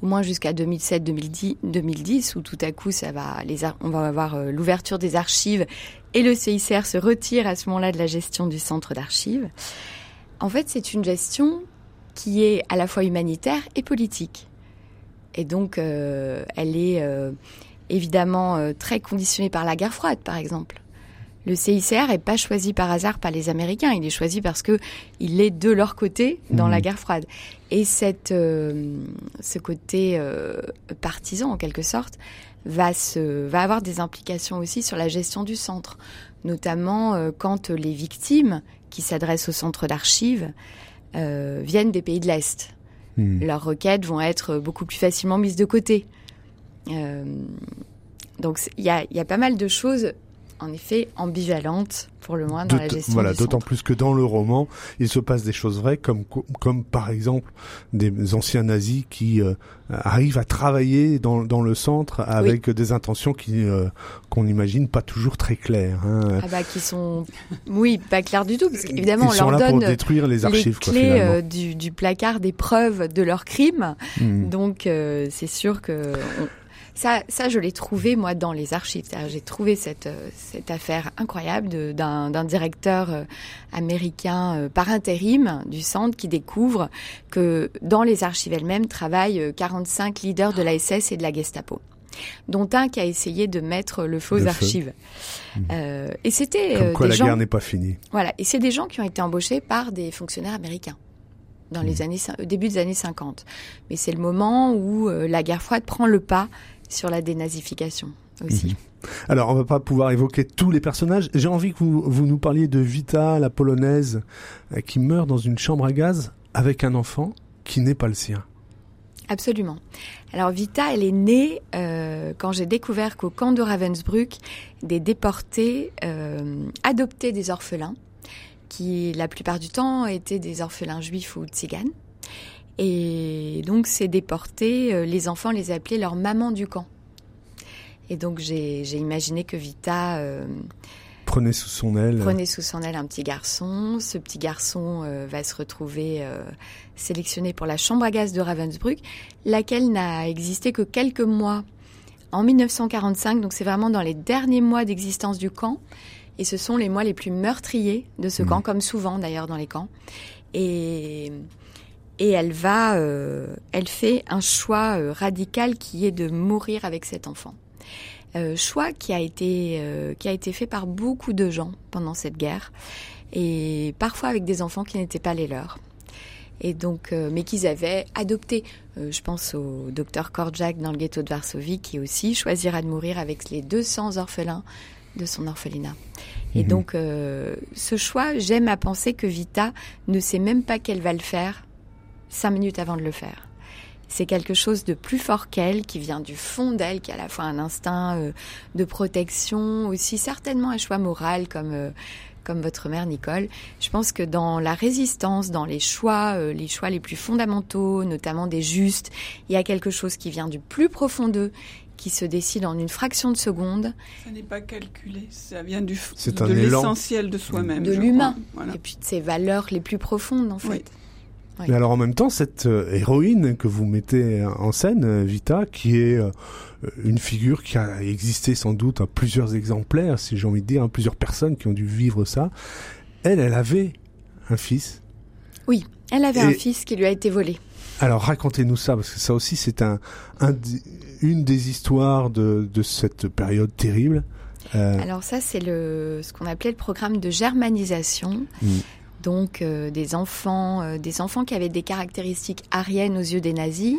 au moins jusqu'à 2007-2010, 2010, où tout à coup, ça va, les, on va avoir euh, l'ouverture des archives et le CICR se retire à ce moment-là de la gestion du centre d'archives. En fait, c'est une gestion qui est à la fois humanitaire et politique. Et donc, euh, elle est euh, évidemment euh, très conditionnée par la guerre froide, par exemple. Le CICR est pas choisi par hasard par les Américains, il est choisi parce que il est de leur côté dans la mmh. guerre froide. Et cette, ce côté partisan, en quelque sorte, va se, va avoir des implications aussi sur la gestion du centre, notamment quand les victimes qui s'adressent au centre d'archives euh, viennent des pays de l'Est. Hmm. Leurs requêtes vont être beaucoup plus facilement mises de côté. Euh, donc il y a, y a, pas mal de choses en effet ambivalente pour le moins dans la gestion voilà d'autant plus que dans le roman il se passe des choses vraies comme comme par exemple des anciens nazis qui euh, arrivent à travailler dans, dans le centre avec des intentions qui euh, qu'on imagine pas toujours très claires hein. ah bah qui sont oui pas claires du tout parce qu'évidemment on leur donne pour détruire les archives les clés euh, du, du, placard des preuves de leurs crimes hmm. donc c'est sûr que ça, ça je l'ai trouvé moi dans les archives. J'ai trouvé cette, euh, cette affaire incroyable d'un directeur euh, américain euh, par intérim du centre qui découvre que dans les archives elles-mêmes travaillent 45 leaders de la SS et de la Gestapo dont un qui a essayé de mettre le faux aux archives. Mmh. Euh, et c'était Comme quoi la guerre n'est pas finie. Voilà, et c'est des gens qui ont été embauchés par des fonctionnaires américains dans les mmh. années début des années 50. Mais c'est le moment où la guerre froide prend le pas sur la dénazification aussi. Mhm. Alors, on va pas pouvoir évoquer tous les personnages. J'ai envie que vous, vous, nous parliez de Vita, la polonaise, euh, qui meurt dans une chambre à gaz avec un enfant qui n'est pas le sien. Absolument. Alors Vita, elle est née euh, quand j'ai découvert qu'au camp de Ravensbrück, des déportés euh, adoptaient des orphelins, qui la plupart du temps étaient des orphelins juifs ou tziganes. Et donc, ces déportés, les enfants les appelaient leur maman du camp. Et donc, j'ai imaginé que Vita prenait sous son aile. Prenait sous son aile un petit garçon. Ce petit garçon va se retrouver sélectionné pour la chambre à gaz de Ravensbrück, laquelle n'a existé que quelques mois en 1945. Donc c'est vraiment dans les derniers mois d'existence du camp. Et ce sont les mois les plus meurtriers de ce mmh. camp, comme souvent d'ailleurs dans les camps. Et, et elle va, euh, elle fait un choix euh, radical qui est de mourir avec cet enfant. Euh, choix qui a été qui a été fait par beaucoup de gens pendant cette guerre et parfois avec des enfants qui n'étaient pas les leurs et donc, euh, mais qu'ils avaient adopté. Euh, je pense au docteur Korczak dans le ghetto de Varsovie qui aussi choisira de mourir avec les 200 orphelins de son orphelinat. Et mhm. donc, euh, ce choix, j'aime à penser que Vita ne sait même pas qu'elle va le faire cinq minutes avant de le faire. C'est quelque chose de plus fort qu'elle, qui vient du fond d'elle, qui a à la fois un instinct de protection, aussi certainement un choix moral, comme comme votre mère Nicole. Je pense que dans la résistance, dans les choix, euh, les choix les plus fondamentaux, notamment des justes, il y a quelque chose qui vient du plus profond d'eux, qui se décide en une fraction de seconde. Ça n'est pas calculé, ça vient du de l'essentiel de soi-même, de l'humain, et puis de ses valeurs les plus profondes en fait. Mais alors en même temps, cette euh, héroïne que vous mettez en scène, euh, Vita, qui est euh, une figure qui a existé sans doute à plusieurs exemplaires, si j'ai envie de dire, à plusieurs personnes qui ont dû vivre ça, elle, elle avait un fils. Oui, elle avait un fils qui lui a été volé. Alors racontez-nous ça, parce que ça aussi c'est un, une des histoires de, de cette période terrible. Alors ça c'est le ce qu'on appelait le programme de germanisation. Mm donc euh, des enfants, euh, des enfants qui avaient des caractéristiques ariennes aux yeux des nazis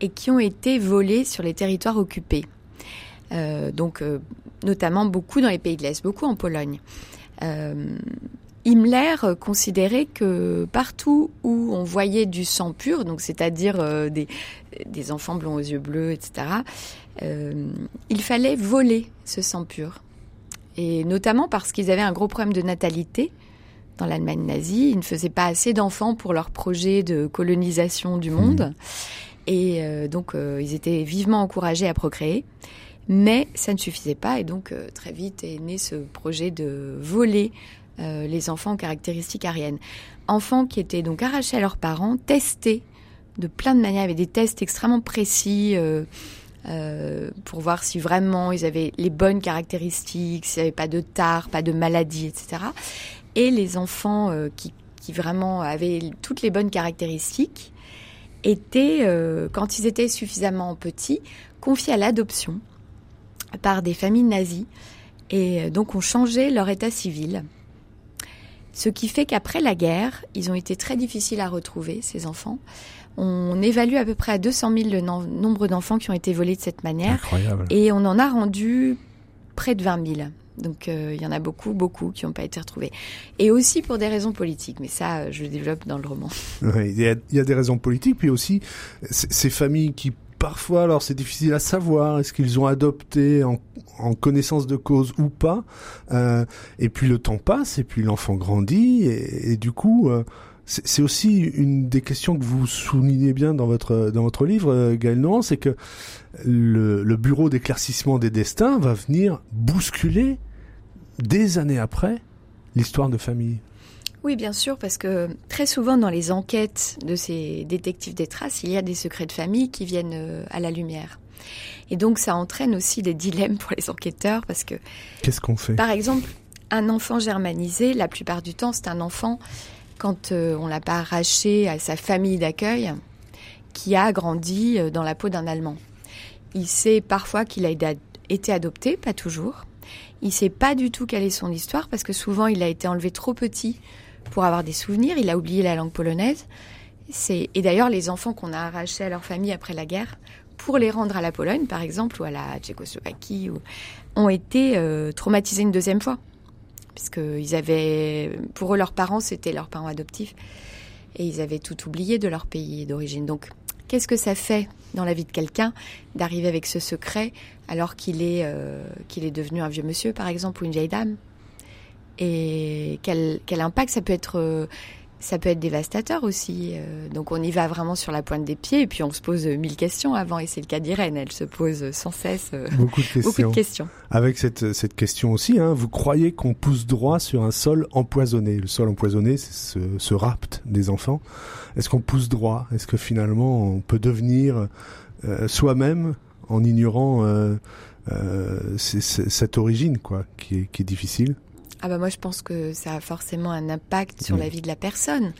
et qui ont été volés sur les territoires occupés. Euh, donc notamment beaucoup dans les pays de l'Est, beaucoup en Pologne. Himmler considérait que partout où on voyait du sang pur, donc c'est-à-dire des, des, enfants blonds aux yeux bleus, etc., il fallait voler ce sang pur. Et notamment parce qu'ils avaient un gros problème de natalité dans l'Allemagne nazie. Ils ne faisaient pas assez d'enfants pour leur projet de colonisation du monde. Mmh. Et euh, donc, euh, ils étaient vivement encouragés à procréer. Mais ça ne suffisait pas. Et donc, euh, très vite est né ce projet de voler les enfants aux caractéristiques ariennes. Enfants qui étaient donc arrachés à leurs parents, testés de plein de manières, avec des tests extrêmement précis. pour voir si vraiment ils avaient les bonnes caractéristiques, s'il n'y avait pas de tard, pas de maladie, etc et les enfants euh, qui, qui, vraiment avaient toutes les bonnes caractéristiques étaient, euh, quand ils étaient suffisamment petits, confiés à l'adoption par des familles nazies et euh, donc ont changé leur état civil. Ce qui fait qu'après la guerre, ils ont été très difficiles à retrouver, ces enfants. On évalue à peu près à 200 000 le nombre d'enfants qui ont été volés de cette manière. Incroyable. Et on en a rendu près de 20 000. Donc euh, il y en a beaucoup, beaucoup qui n'ont pas été retrouvés. Et aussi pour des raisons politiques, mais ça, euh, je le développe dans le roman. il, y a, des raisons politiques, puis aussi ces familles qui parfois, alors c'est difficile à savoir, est-ce qu'ils ont adopté en, connaissance de cause ou pas. Euh, et puis le temps passe, et puis l'enfant grandit, et, du coup, c'est aussi une des questions que vous soulignez bien dans votre dans votre livre, euh, Gaël Nohan, c'est que le, le bureau d'éclaircissement des destins va venir bousculer des années après l'histoire de famille. Oui, bien sûr, parce que très souvent dans les enquêtes de ces détectives des traces, il y a des secrets de famille qui viennent euh, à la lumière. Et donc ça entraîne aussi des dilemmes pour les enquêteurs parce que... Qu'est-ce qu'on fait? Par exemple, un enfant germanisé, la plupart du temps, c'est un enfant quand euh, on l'a pas arraché à sa famille d'accueil, qui a grandi euh, dans la peau d'un Allemand. Il sait parfois qu'il a été adopté, pas toujours. Il sait pas du tout quelle est son histoire parce que souvent il a été enlevé trop petit pour avoir des souvenirs. Il a oublié la langue polonaise. et d'ailleurs les enfants qu'on a arrachés à leur famille après la guerre pour les rendre à la Pologne par exemple ou à la Tchécoslovaquie ont été euh, traumatisés une deuxième fois puisqu'ils avaient, pour eux, leurs parents, c'était leurs parents adoptifs, et ils avaient tout oublié de leur pays d'origine. Donc, qu'est-ce que ça fait dans la vie de quelqu'un d'arriver avec ce secret alors qu'il est, euh, qu'il est devenu un vieux monsieur, par exemple, ou une vieille dame? Et quel, quel impact ça peut être euh, ça peut être dévastateur aussi. Euh, donc on y va vraiment sur la pointe des pieds et puis on se pose mille questions avant. Et c'est le cas d'Irène, elle se pose sans cesse euh, beaucoup, de questions. beaucoup, de questions. Avec cette, cette question aussi, hein, vous croyez qu'on pousse droit sur un sol empoisonné? Le sol empoisonné, c'est ce, ce rapt des enfants. Est-ce qu'on pousse droit? Est-ce que finalement on peut devenir euh, soi-même en ignorant cette origine quoi, qui est, qui est difficile? Ah bah moi je pense que ça a forcément un impact sur la vie de la personne.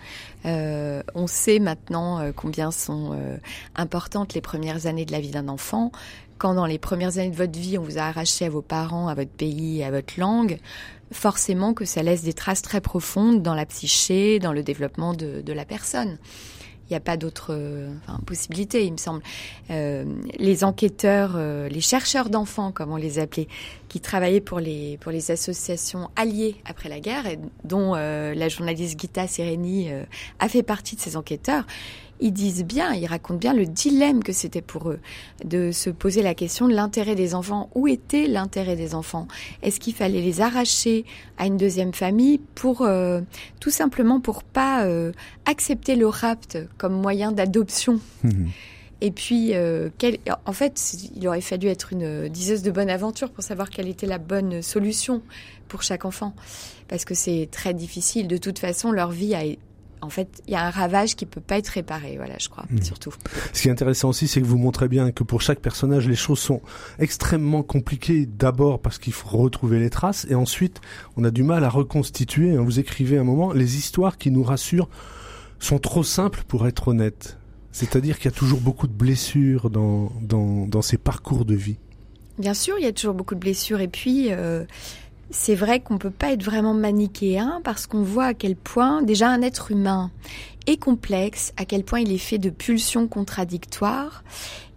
Euh, on sait maintenant euh, combien sont euh, importantes les premières années de la vie d'un enfant. Quand dans les premières années de votre vie on vous a arraché à vos parents, à votre pays, à votre langue, forcément que ça laisse des traces très profondes dans la psyché, dans le développement de, de la personne n'y a pas d'autre enfin, possibilité, il me semble. Euh, les enquêteurs, euh, les chercheurs d'enfants, comme on les appelait, qui travaillaient pour les, associations alliées après la guerre, dont euh, la journaliste Gita Sereni a fait partie de ces enquêteurs, ils disent bien, ils racontent bien le dilemme que c'était pour eux de se poser la question de l'intérêt des enfants. Où était l'intérêt des enfants? Est-ce qu'il fallait les arracher à une deuxième famille pour euh, tout simplement pour pas euh, accepter le rapt comme moyen d'adoption? Mmh. Et puis, euh, en fait, il aurait fallu être une diseuse de bonne aventure pour savoir quelle était la bonne solution pour chaque enfant. Parce que c'est très difficile. De toute façon, leur vie a en fait, il y a un ravage qui peut pas être réparé, voilà, je crois, hmm. surtout. Ce qui est intéressant aussi, c'est que vous montrez bien que pour chaque personnage, les choses sont extrêmement compliquées. D'abord parce qu'il faut retrouver les traces, et ensuite, on a du mal à reconstituer. Vous écrivez un moment, les histoires qui nous rassurent sont trop simples pour être honnêtes. C'est-à-dire qu'il y a toujours beaucoup de blessures dans, dans, dans ces parcours de vie. Bien sûr, il y a toujours beaucoup de blessures. Et puis, euh, c'est vrai qu'on ne peut pas être vraiment manichéen parce qu'on voit à quel point déjà un être humain est complexe, à quel point il est fait de pulsions contradictoires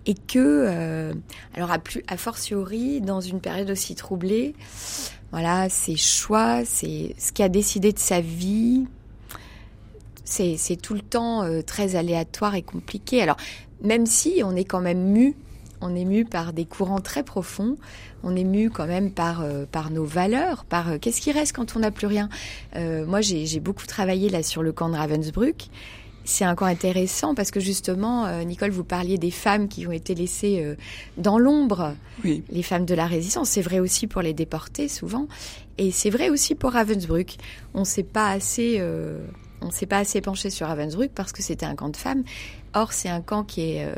et que, euh, alors à, plus, fortiori, dans une période aussi troublée, voilà, ses choix, c'est ce qui a décidé de sa vie, c'est tout le temps euh, très aléatoire et compliqué. Alors, même si on est quand même mu on est mu par des courants très profonds, on est mu quand même par, euh, par nos valeurs, par euh, qu'est-ce qui reste quand on n'a plus rien? Euh, moi, j'ai beaucoup travaillé là sur le camp de Ravensbrück. C'est un camp intéressant parce que justement, Nicole, vous parliez des femmes qui ont été laissées dans l'ombre, les femmes de la résistance. C'est vrai aussi pour les déportés souvent, et c'est vrai aussi pour Ravensbrück. On ne s'est pas assez on s'est pas assez penché sur Ravensbrück parce que c'était un camp de femmes. Or, c'est un camp qui est, euh,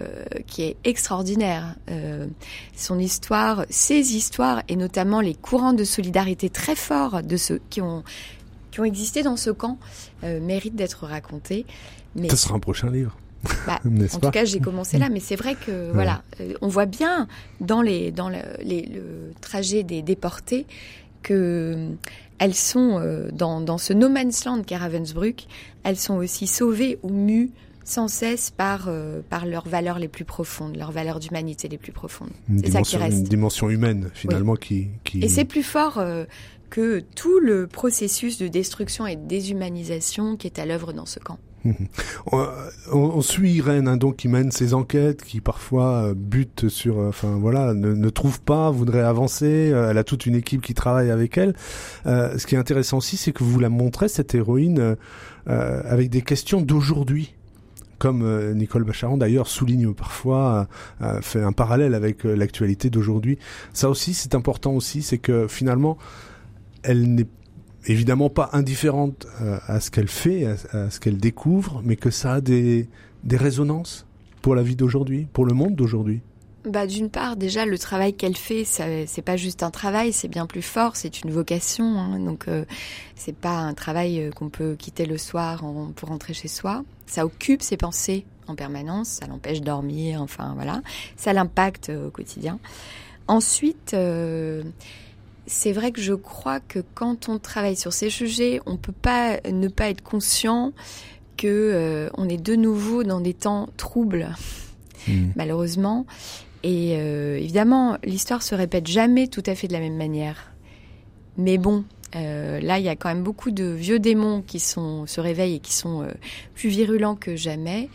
qui est extraordinaire. Euh, son histoire, ses histoires, et notamment les courants de solidarité très forts de ceux qui ont, qui ont existé dans ce camp, euh, méritent d'être racontés. Mais... Ce sera un prochain livre. Bah, en tout cas, j'ai commencé là, mais c'est vrai que voilà, on voit bien dans les dans le, le trajet des déportés que elles sont dans, dans ce no man's land qu'est Ravensbrück, elles sont aussi sauvées ou mues sans cesse par, euh, par leurs valeurs les plus profondes, leurs valeurs d'humanité les plus profondes. C'est ça qui reste. Une dimension humaine, finalement, qui, qui, Et c'est plus fort euh, que tout le processus de destruction et de déshumanisation qui est à l'œuvre dans ce camp. on, suit Irène, hein, donc qui mène ses enquêtes, qui parfois euh, bute sur, enfin voilà, ne, ne, trouve pas, voudrait avancer. elle a toute une équipe qui travaille avec elle. ce qui est intéressant aussi, c'est que vous la montrez cette héroïne avec des questions d'aujourd'hui comme euh, Nicole Bacharon d'ailleurs souligne parfois, euh, euh, fait un parallèle avec l'actualité d'aujourd'hui. Ça aussi, c'est important aussi, c'est que finalement, elle n'est évidemment pas indifférente à ce qu'elle fait, à, ce qu'elle découvre, mais que ça a des, des résonances pour la vie d'aujourd'hui, pour le monde d'aujourd'hui. Bah, d'une part, déjà, le travail qu'elle fait, c'est pas juste un travail, c'est bien plus fort, c'est une vocation. Hein, donc, euh, c'est pas un travail euh, qu'on peut quitter le soir pour rentrer chez soi. Ça occupe ses pensées en permanence, ça l'empêche de dormir, enfin voilà. Ça l'impacte euh, au quotidien. Ensuite, c'est vrai que je crois que quand on travaille sur ces sujets, on peut pas ne pas être conscient que on est de nouveau dans des temps troubles. Mmh. malheureusement. Et euh, évidemment, l'histoire se répète jamais tout à fait de la même manière. Mais bon, euh, là, il y a quand même beaucoup de vieux démons qui se réveillent et qui sont euh, plus virulents que jamais.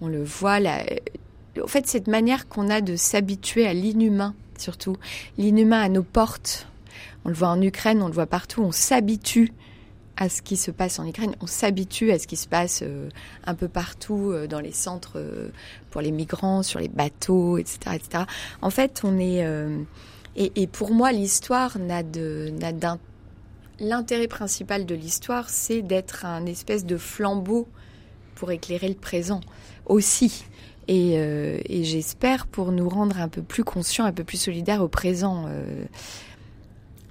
On le voit là. En fait, cette manière qu'on a de s'habituer à l'inhumain, surtout l'inhumain à nos portes. On le voit en Ukraine, on le voit partout. On s'habitue à ce qui se passe en Ukraine, on s'habitue à ce qui se passe euh, un peu partout euh, dans les centres euh, pour les migrants, sur les bateaux, etc., etc. En fait, on est et, pour moi, l'histoire n'a de l'intérêt principal de l'histoire, c'est d'être un espèce de flambeau pour éclairer le présent aussi. Et j'espère pour nous rendre un peu plus conscients, un peu plus solidaires au présent.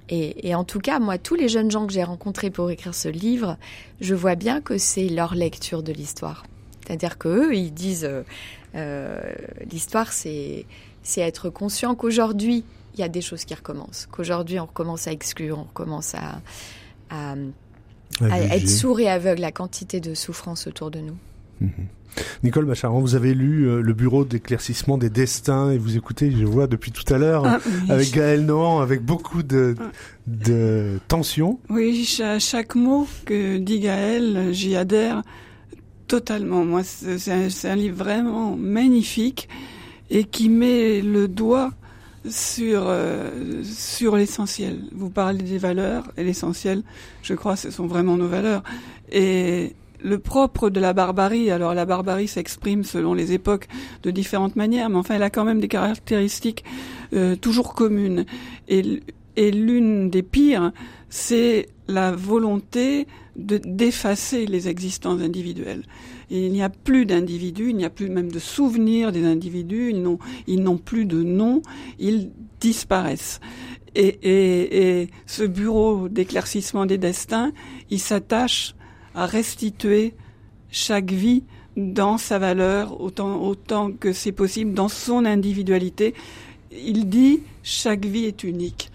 Et, et, en tout cas, moi, tous les jeunes gens que j'ai rencontrés pour écrire ce livre, je vois bien que c'est leur lecture de l'histoire. C'est-à-dire qu'eux, ils disent, euh, euh, l'histoire, c'est, c'est être conscient qu'aujourd'hui, il y a des choses qui recommencent, qu'aujourd'hui, on recommence à exclure, on recommence à, à, à être sourd et aveugle à la quantité de souffrance autour de nous. Mmh. Nicole Bacharan, vous avez lu euh, le bureau d'éclaircissement des destins et vous écoutez, je vois depuis tout à l'heure, ah, avec Gaël Nohan, avec beaucoup de, ah. de tension. Oui, à chaque mot que dit Gaël, j'y adhère totalement. Moi, c'est un, un, livre vraiment magnifique et qui met le doigt sur euh, sur l'essentiel. Vous parlez des valeurs et l'essentiel, je crois, ce sont vraiment nos valeurs. Et le propre de la barbarie, alors la barbarie s'exprime selon les époques de différentes manières, mais enfin elle a quand même des caractéristiques euh, toujours communes. Et, et l'une des pires, c'est la volonté de d'effacer les existences individuelles. Il n'y a plus d'individus, il n'y a plus même de souvenirs des individus, ils n'ont, ils n'ont plus de nom, ils disparaissent. Et, et, et ce bureau d'éclaircissement des destins, il s'attache à restituer chaque vie dans sa valeur autant, autant que c'est possible, dans son individualité. Il dit chaque vie est unique.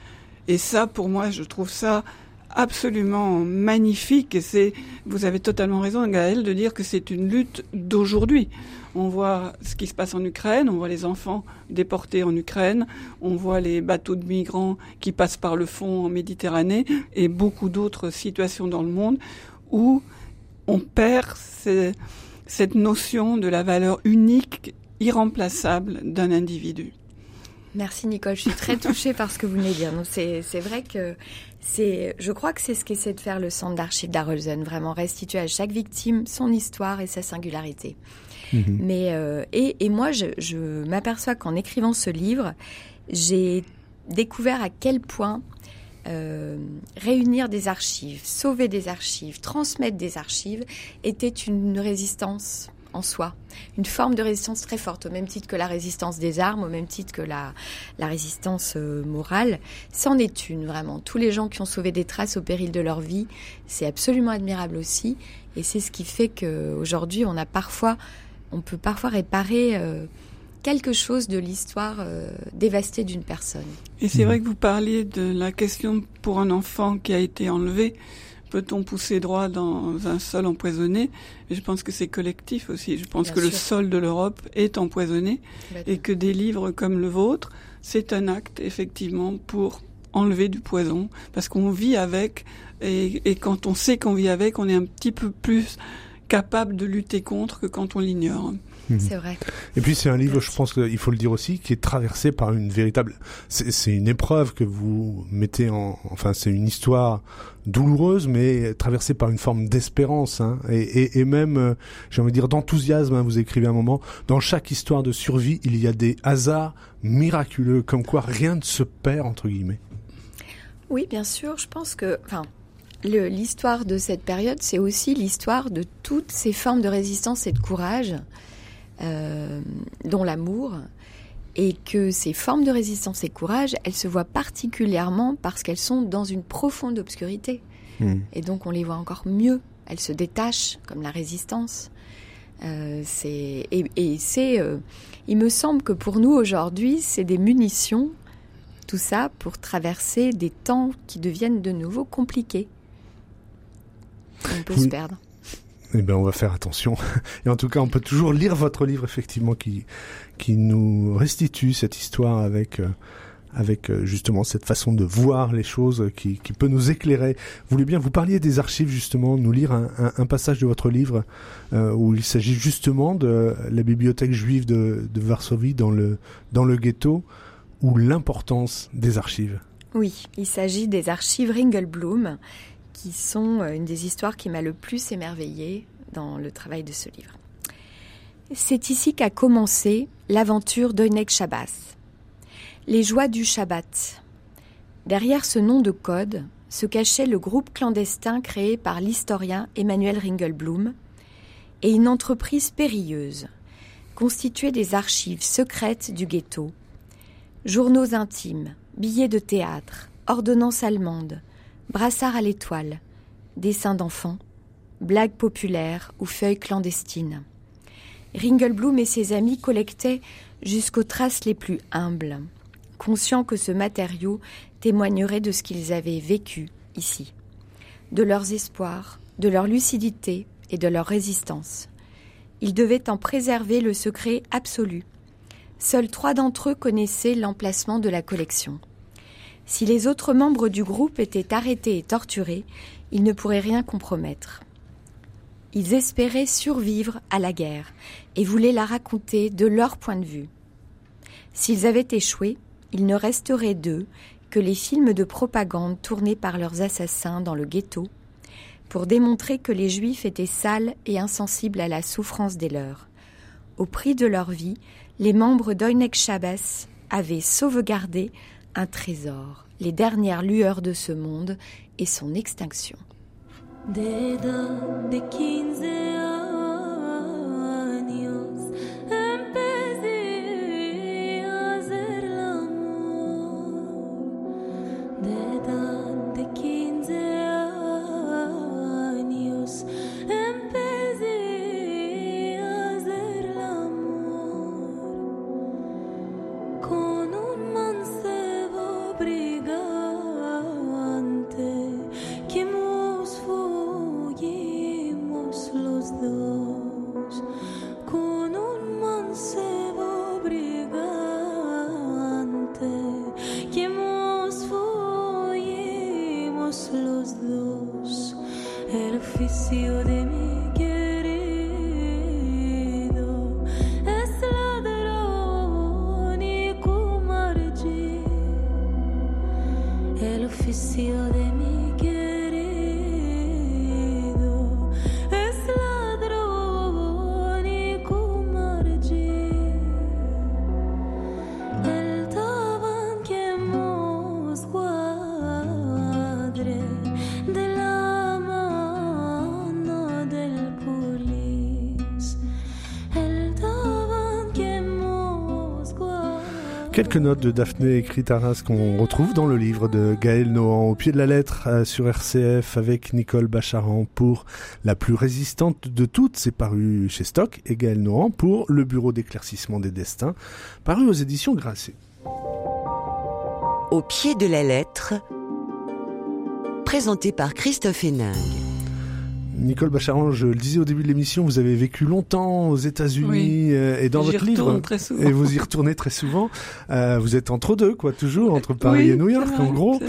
Et ça, pour moi, je trouve ça absolument magnifique. Et c'est, vous avez totalement raison, Gaël, de dire que c'est une lutte d'aujourd'hui. On voit ce qui se passe en Ukraine, on voit les enfants déportés en Ukraine, on voit les bateaux de migrants qui passent par le fond en Méditerranée et beaucoup d'autres situations dans le monde où on perd cette notion de la valeur unique, irremplaçable d'un individu. Merci Nicole, je suis très touchée par ce que vous venez de dire. C'est vrai que c'est, je crois que c'est ce qu'essaie de faire le centre d'archives d'Arolsen, vraiment restituer à chaque victime son histoire et sa singularité. Mhm. Mais euh, et, et, moi, je, je m'aperçois qu'en écrivant ce livre, j'ai découvert à quel point euh, réunir des archives, sauver des archives, transmettre des archives était une résistance en soi, une forme de résistance très forte, au même titre que la résistance des armes, au même titre que la, la résistance euh, morale. C'en est une, vraiment. Tous les gens qui ont sauvé des traces au péril de leur vie, c'est absolument admirable aussi. Et c'est ce qui fait qu'aujourd'hui, on a parfois, on peut parfois réparer euh, quelque chose de l'histoire euh, dévastée d'une personne. Et c'est vrai que vous parliez de la question pour un enfant qui a été enlevé. Peut-on pousser droit dans un sol empoisonné? Et Je pense que c'est collectif aussi. Je pense que le sol de l'Europe est empoisonné et que des livres comme le vôtre, c'est un acte effectivement pour enlever du poison parce qu'on vit avec et, et quand on sait qu'on vit avec, on est un petit peu plus capable de lutter contre que quand on l'ignore. Mhm. C'est vrai. Et puis c'est un livre, je pense qu'il faut le dire aussi, qui est traversé par une véritable. C'est une épreuve que vous mettez en. Enfin, c'est une histoire douloureuse, mais traversée par une forme d'espérance hein, et, et, et, même, euh, j'ai envie de dire, d'enthousiasme. Hein, vous écrivez un moment. Dans chaque histoire de survie, il y a des hasards miraculeux, comme quoi rien ne se perd entre guillemets. Oui, bien sûr. Je pense que, enfin, l'histoire de cette période, c'est aussi l'histoire de toutes ces formes de résistance et de courage dont l'amour, et que ces formes de résistance et courage, elles se voient particulièrement parce qu'elles sont dans une profonde obscurité. Hmm. Et donc on les voit encore mieux. Elles se détachent, comme la résistance. Euh, c'est et, et c'est, euh, il me semble que pour nous aujourd'hui, c'est des munitions, tout ça pour traverser des temps qui deviennent de nouveau compliqués. On peut se perdre. Eh ben, on va faire attention. Et en tout cas, on peut toujours lire votre livre, effectivement, qui, qui nous restitue cette histoire avec, euh, avec euh, justement cette façon de voir les choses qui, qui peut nous éclairer. Vous voulez bien, vous parliez des archives, justement, nous lire un, un, passage de votre livre euh, où il s'agit justement de la bibliothèque juive de, de Varsovie dans le, dans le ghetto, ou l'importance des archives. Oui, il s'agit des archives Ringelblum qui sont une des histoires qui m'a le plus émerveillée dans le travail de ce livre. C'est ici qu'a commencé l'aventure d'Oinek Shabbas. Les joies du Shabbat. Derrière ce nom de code se cachait le groupe clandestin créé par l'historien Emmanuel Ringelblum et une entreprise périlleuse, constituée des archives secrètes du ghetto, journaux intimes, billets de théâtre, ordonnances allemandes, brassards à l'étoile, dessins d'enfants, blagues populaires ou feuilles clandestines. Ringelblum et ses amis collectaient jusqu'aux traces les plus humbles, conscients que ce matériau témoignerait de ce qu'ils avaient vécu ici, de leurs espoirs, de leur lucidité et de leur résistance. Ils devaient en préserver le secret absolu. Seuls trois d'entre eux connaissaient l'emplacement de la collection. Si les autres membres du groupe étaient arrêtés et torturés, ils ne pourraient rien compromettre. Ils espéraient survivre à la guerre et voulaient la raconter de leur point de vue. S'ils avaient échoué, il ne resterait d'eux que les films de propagande tournés par leurs assassins dans le ghetto pour démontrer que les juifs étaient sales et insensibles à la souffrance des leurs. Au prix de leur vie, les membres d'Oinek Shabbos avaient sauvegardé un trésor, les dernières lueurs de ce monde et son extinction. you Quelques notes de Daphné à Reims qu'on retrouve dans le livre de Gaël Nohan au pied de la lettre euh, sur RCF avec Nicole Bacharan pour La plus résistante de toutes, c'est paru chez Stock, et Gaël Nohan pour Le bureau d'éclaircissement des destins, paru aux éditions Grasset. Au pied de la lettre, présenté par Christophe Héningue. Nicole Bacharan, je le disais au début de l'émission, vous avez vécu longtemps aux États-Unis Oui. euh, et dans votre livre, très et vous y retournez très souvent. Euh, vous êtes entre deux, quoi, toujours entre Paris Oui, et New York, vrai, en gros.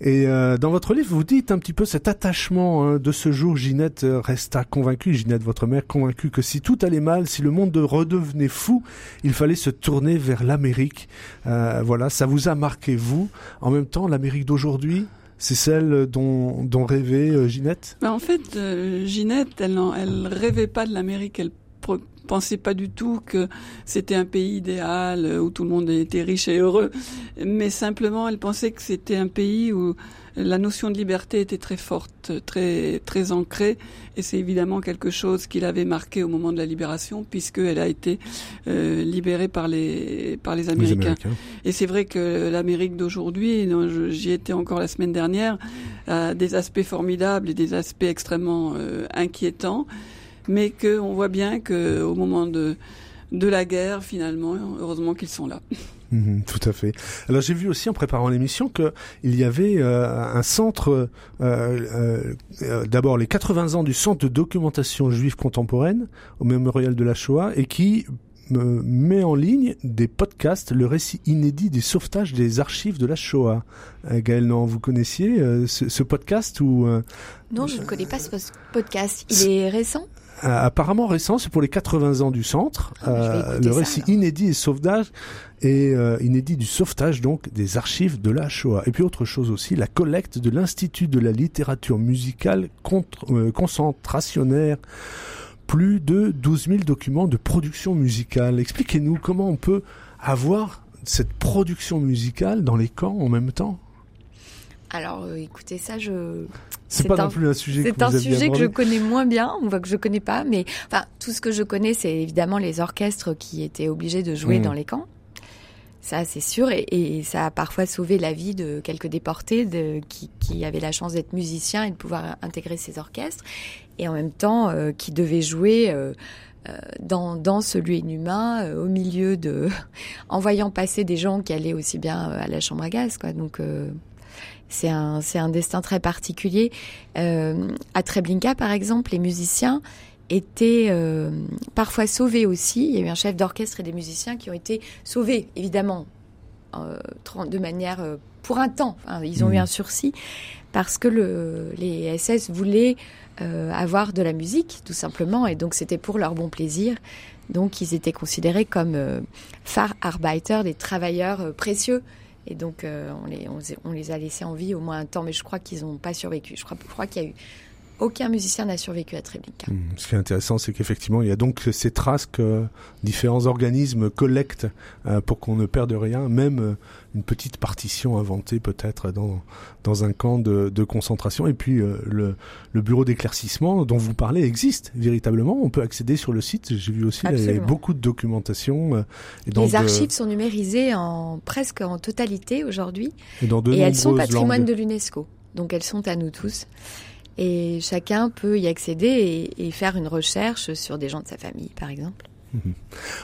Et euh, dans votre livre, vous dites un petit peu cet attachement hein, de ce jour. Ginette euh, resta convaincue, Ginette, votre mère, convaincue que si tout allait mal, si le monde redevenait fou, il fallait se tourner vers l'Amérique. Euh, voilà, ça vous a marqué vous. En même temps, l'Amérique d'aujourd'hui, c'est celle dont, rêvait euh, Ginette? Ben, en fait, euh, Ginette, elle, elle rêvait pas de l'Amérique. Elle pensait pas du tout que c'était un pays idéal euh, où tout le monde était riche et heureux. Mais simplement, elle pensait que c'était un pays où la notion de liberté était très forte, très très ancrée. Et c'est évidemment quelque chose qui l'avait marqué au moment de la libération, puisqu'elle a été euh, libérée par les par les Les Américains. Et c'est vrai que l'Amérique d'aujourd'hui, j'y étais encore la semaine dernière, a des aspects formidables et des aspects extrêmement euh, inquiétants, mais qu'on voit bien que au moment de de la guerre, finalement, heureusement qu'ils sont là. Mhm, tout à fait. Alors j'ai vu aussi en préparant l'émission que il y avait euh, un centre, euh, euh, d'abord les 80 ans du centre de documentation juive contemporaine au mémorial de la Shoah et qui met en ligne des podcasts, le récit inédit du sauvetage des archives de la Shoah. Gaël, non, vous connaissiez euh, ce, ce podcast ou euh, Non, je ne connais pas ce podcast. Il est récent? Apparemment récent, c'est pour les 80 ans du centre. Ah, le récit inédit et sauvetage et inédit du sauvetage donc des archives de la Shoah. Et puis autre chose aussi, la collecte de l'Institut de la littérature musicale contre, concentrationnaire plus de 12 000 documents de production musicale. Expliquez-nous comment on peut avoir cette production musicale dans les camps en même temps alors, euh, écoutez, ça, je. C'est pas non plus un sujet. C'est un sujet que je connais moins bien, on voit que je connais pas, mais enfin, tout ce que je connais, c'est évidemment les orchestres qui étaient obligés de jouer mmh. dans les camps. Ça, c'est sûr, et, ça a parfois sauvé la vie de quelques déportés de, qui, qui, avaient la chance d'être musiciens et de pouvoir intégrer ces orchestres, et en même temps euh, qui devaient jouer. Euh, euh, dans, dans ce lieu inhumain, euh, au milieu de, en voyant passer des gens qui allaient aussi bien à la chambre à gaz, quoi. Donc c'est un, c'est un destin très particulier. à Treblinka, par exemple, les musiciens étaient euh, parfois sauvés aussi. Il y a eu un chef d'orchestre et des musiciens qui ont été sauvés, évidemment, euh, de manière euh, pour un temps. ils ont eu mmh. un sursis parce que le, les SS voulaient avoir de la musique, tout simplement, et donc c'était pour leur bon plaisir. Donc ils étaient considérés comme Fahrarbeiter, des travailleurs précieux. Et donc on, les, on, les a laissés en vie au moins un temps, mais je crois qu'ils n'ont pas survécu. Je crois qu'il y a eu aucun musicien n'a survécu à Treblinka. Hmm, ce qui est intéressant, c'est qu'effectivement, il y a donc ces traces que différents organismes collectent euh, pour qu'on ne perde rien, même euh, une petite partition inventée peut-être dans, dans un camp de, de concentration. Et puis euh, le, le, bureau d'éclaircissement dont vous parlez existe véritablement. On peut accéder sur le site. J'ai vu aussi il y beaucoup de documentation. Et Les archives sont numérisées en presque en totalité aujourd'hui. Et, et elles sont patrimoine de l'UNESCO. Donc elles sont à nous tous et chacun peut y accéder et, faire une recherche sur des gens de sa famille, par exemple.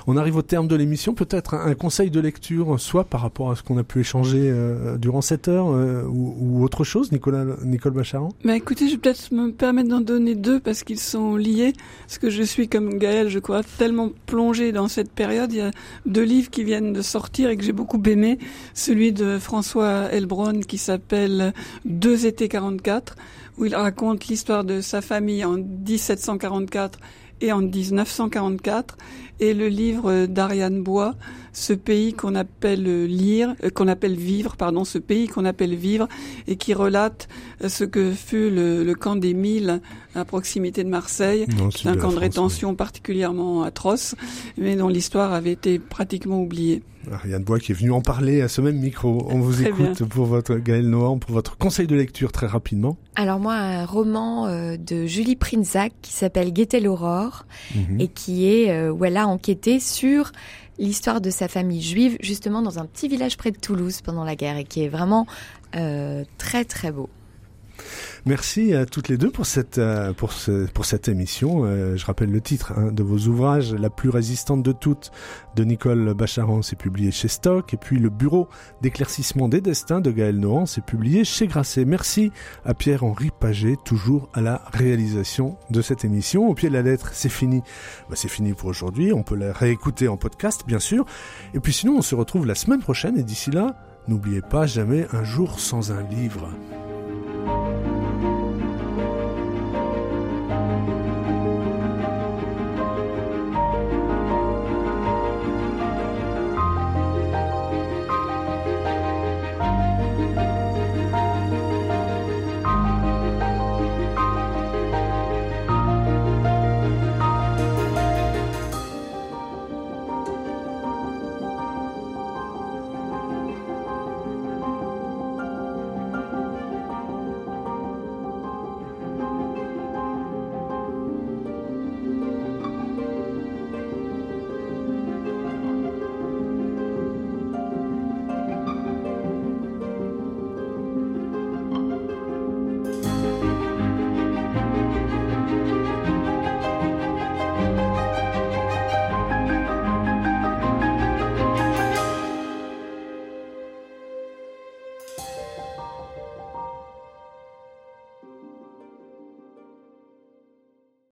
On arrive au terme de l'émission. Peut-être un, conseil de lecture, soit par rapport à ce qu'on a pu échanger euh, durant cette heure, euh, ou, autre chose, Nicolas, Nicole Bacharan? Bah Écoutez, je vais peut-être me permettre d'en donner deux parce qu'ils sont liés. Parce que je suis comme Gaël, je crois, tellement plongé dans cette période. Il y a deux livres qui viennent de sortir et que j'ai beaucoup aimé. Celui de François Elbron qui s'appelle Deux étés 44 où il raconte l'histoire de sa famille en 1744 et en 1944, et le livre d'Ariane Bois, ce pays qu'on appelle lire, euh, qu'on appelle vivre, pardon, ce pays qu'on appelle vivre, et qui relate euh, ce que fut le, camp des Milles à proximité de Marseille, un camp de rétention particulièrement atroce, mais dont l'histoire avait été pratiquement oubliée. Ariane Bois qui est venue en parler à ce même micro. On vous écoute pour votre Gaël Nohan, pour votre conseil de lecture très rapidement. Alors moi, un roman euh, de Julie Prinzac qui s'appelle Guetter l'aurore mhm. et qui est où elle a enquêté sur l'histoire de sa famille juive justement dans un petit village près de Toulouse pendant la guerre et qui est vraiment euh, très très beau. Merci à toutes les deux pour cette euh, pour émission. Euh, je rappelle le titre hein, de vos ouvrages, La plus résistante de toutes de Nicole Bacharan, c'est publié chez Stock, et puis Le Bureau d'éclaircissement des destins de Gaël Nohan, c'est publié chez Grasset. Merci à Pierre-Henri Paget, toujours à la réalisation de cette émission. Au pied de la lettre, c'est fini. Bah, c'est fini pour aujourd'hui. On peut la réécouter en podcast, bien sûr. Et puis sinon, on se retrouve la semaine prochaine. Et d'ici là, n'oubliez pas jamais un jour sans un livre.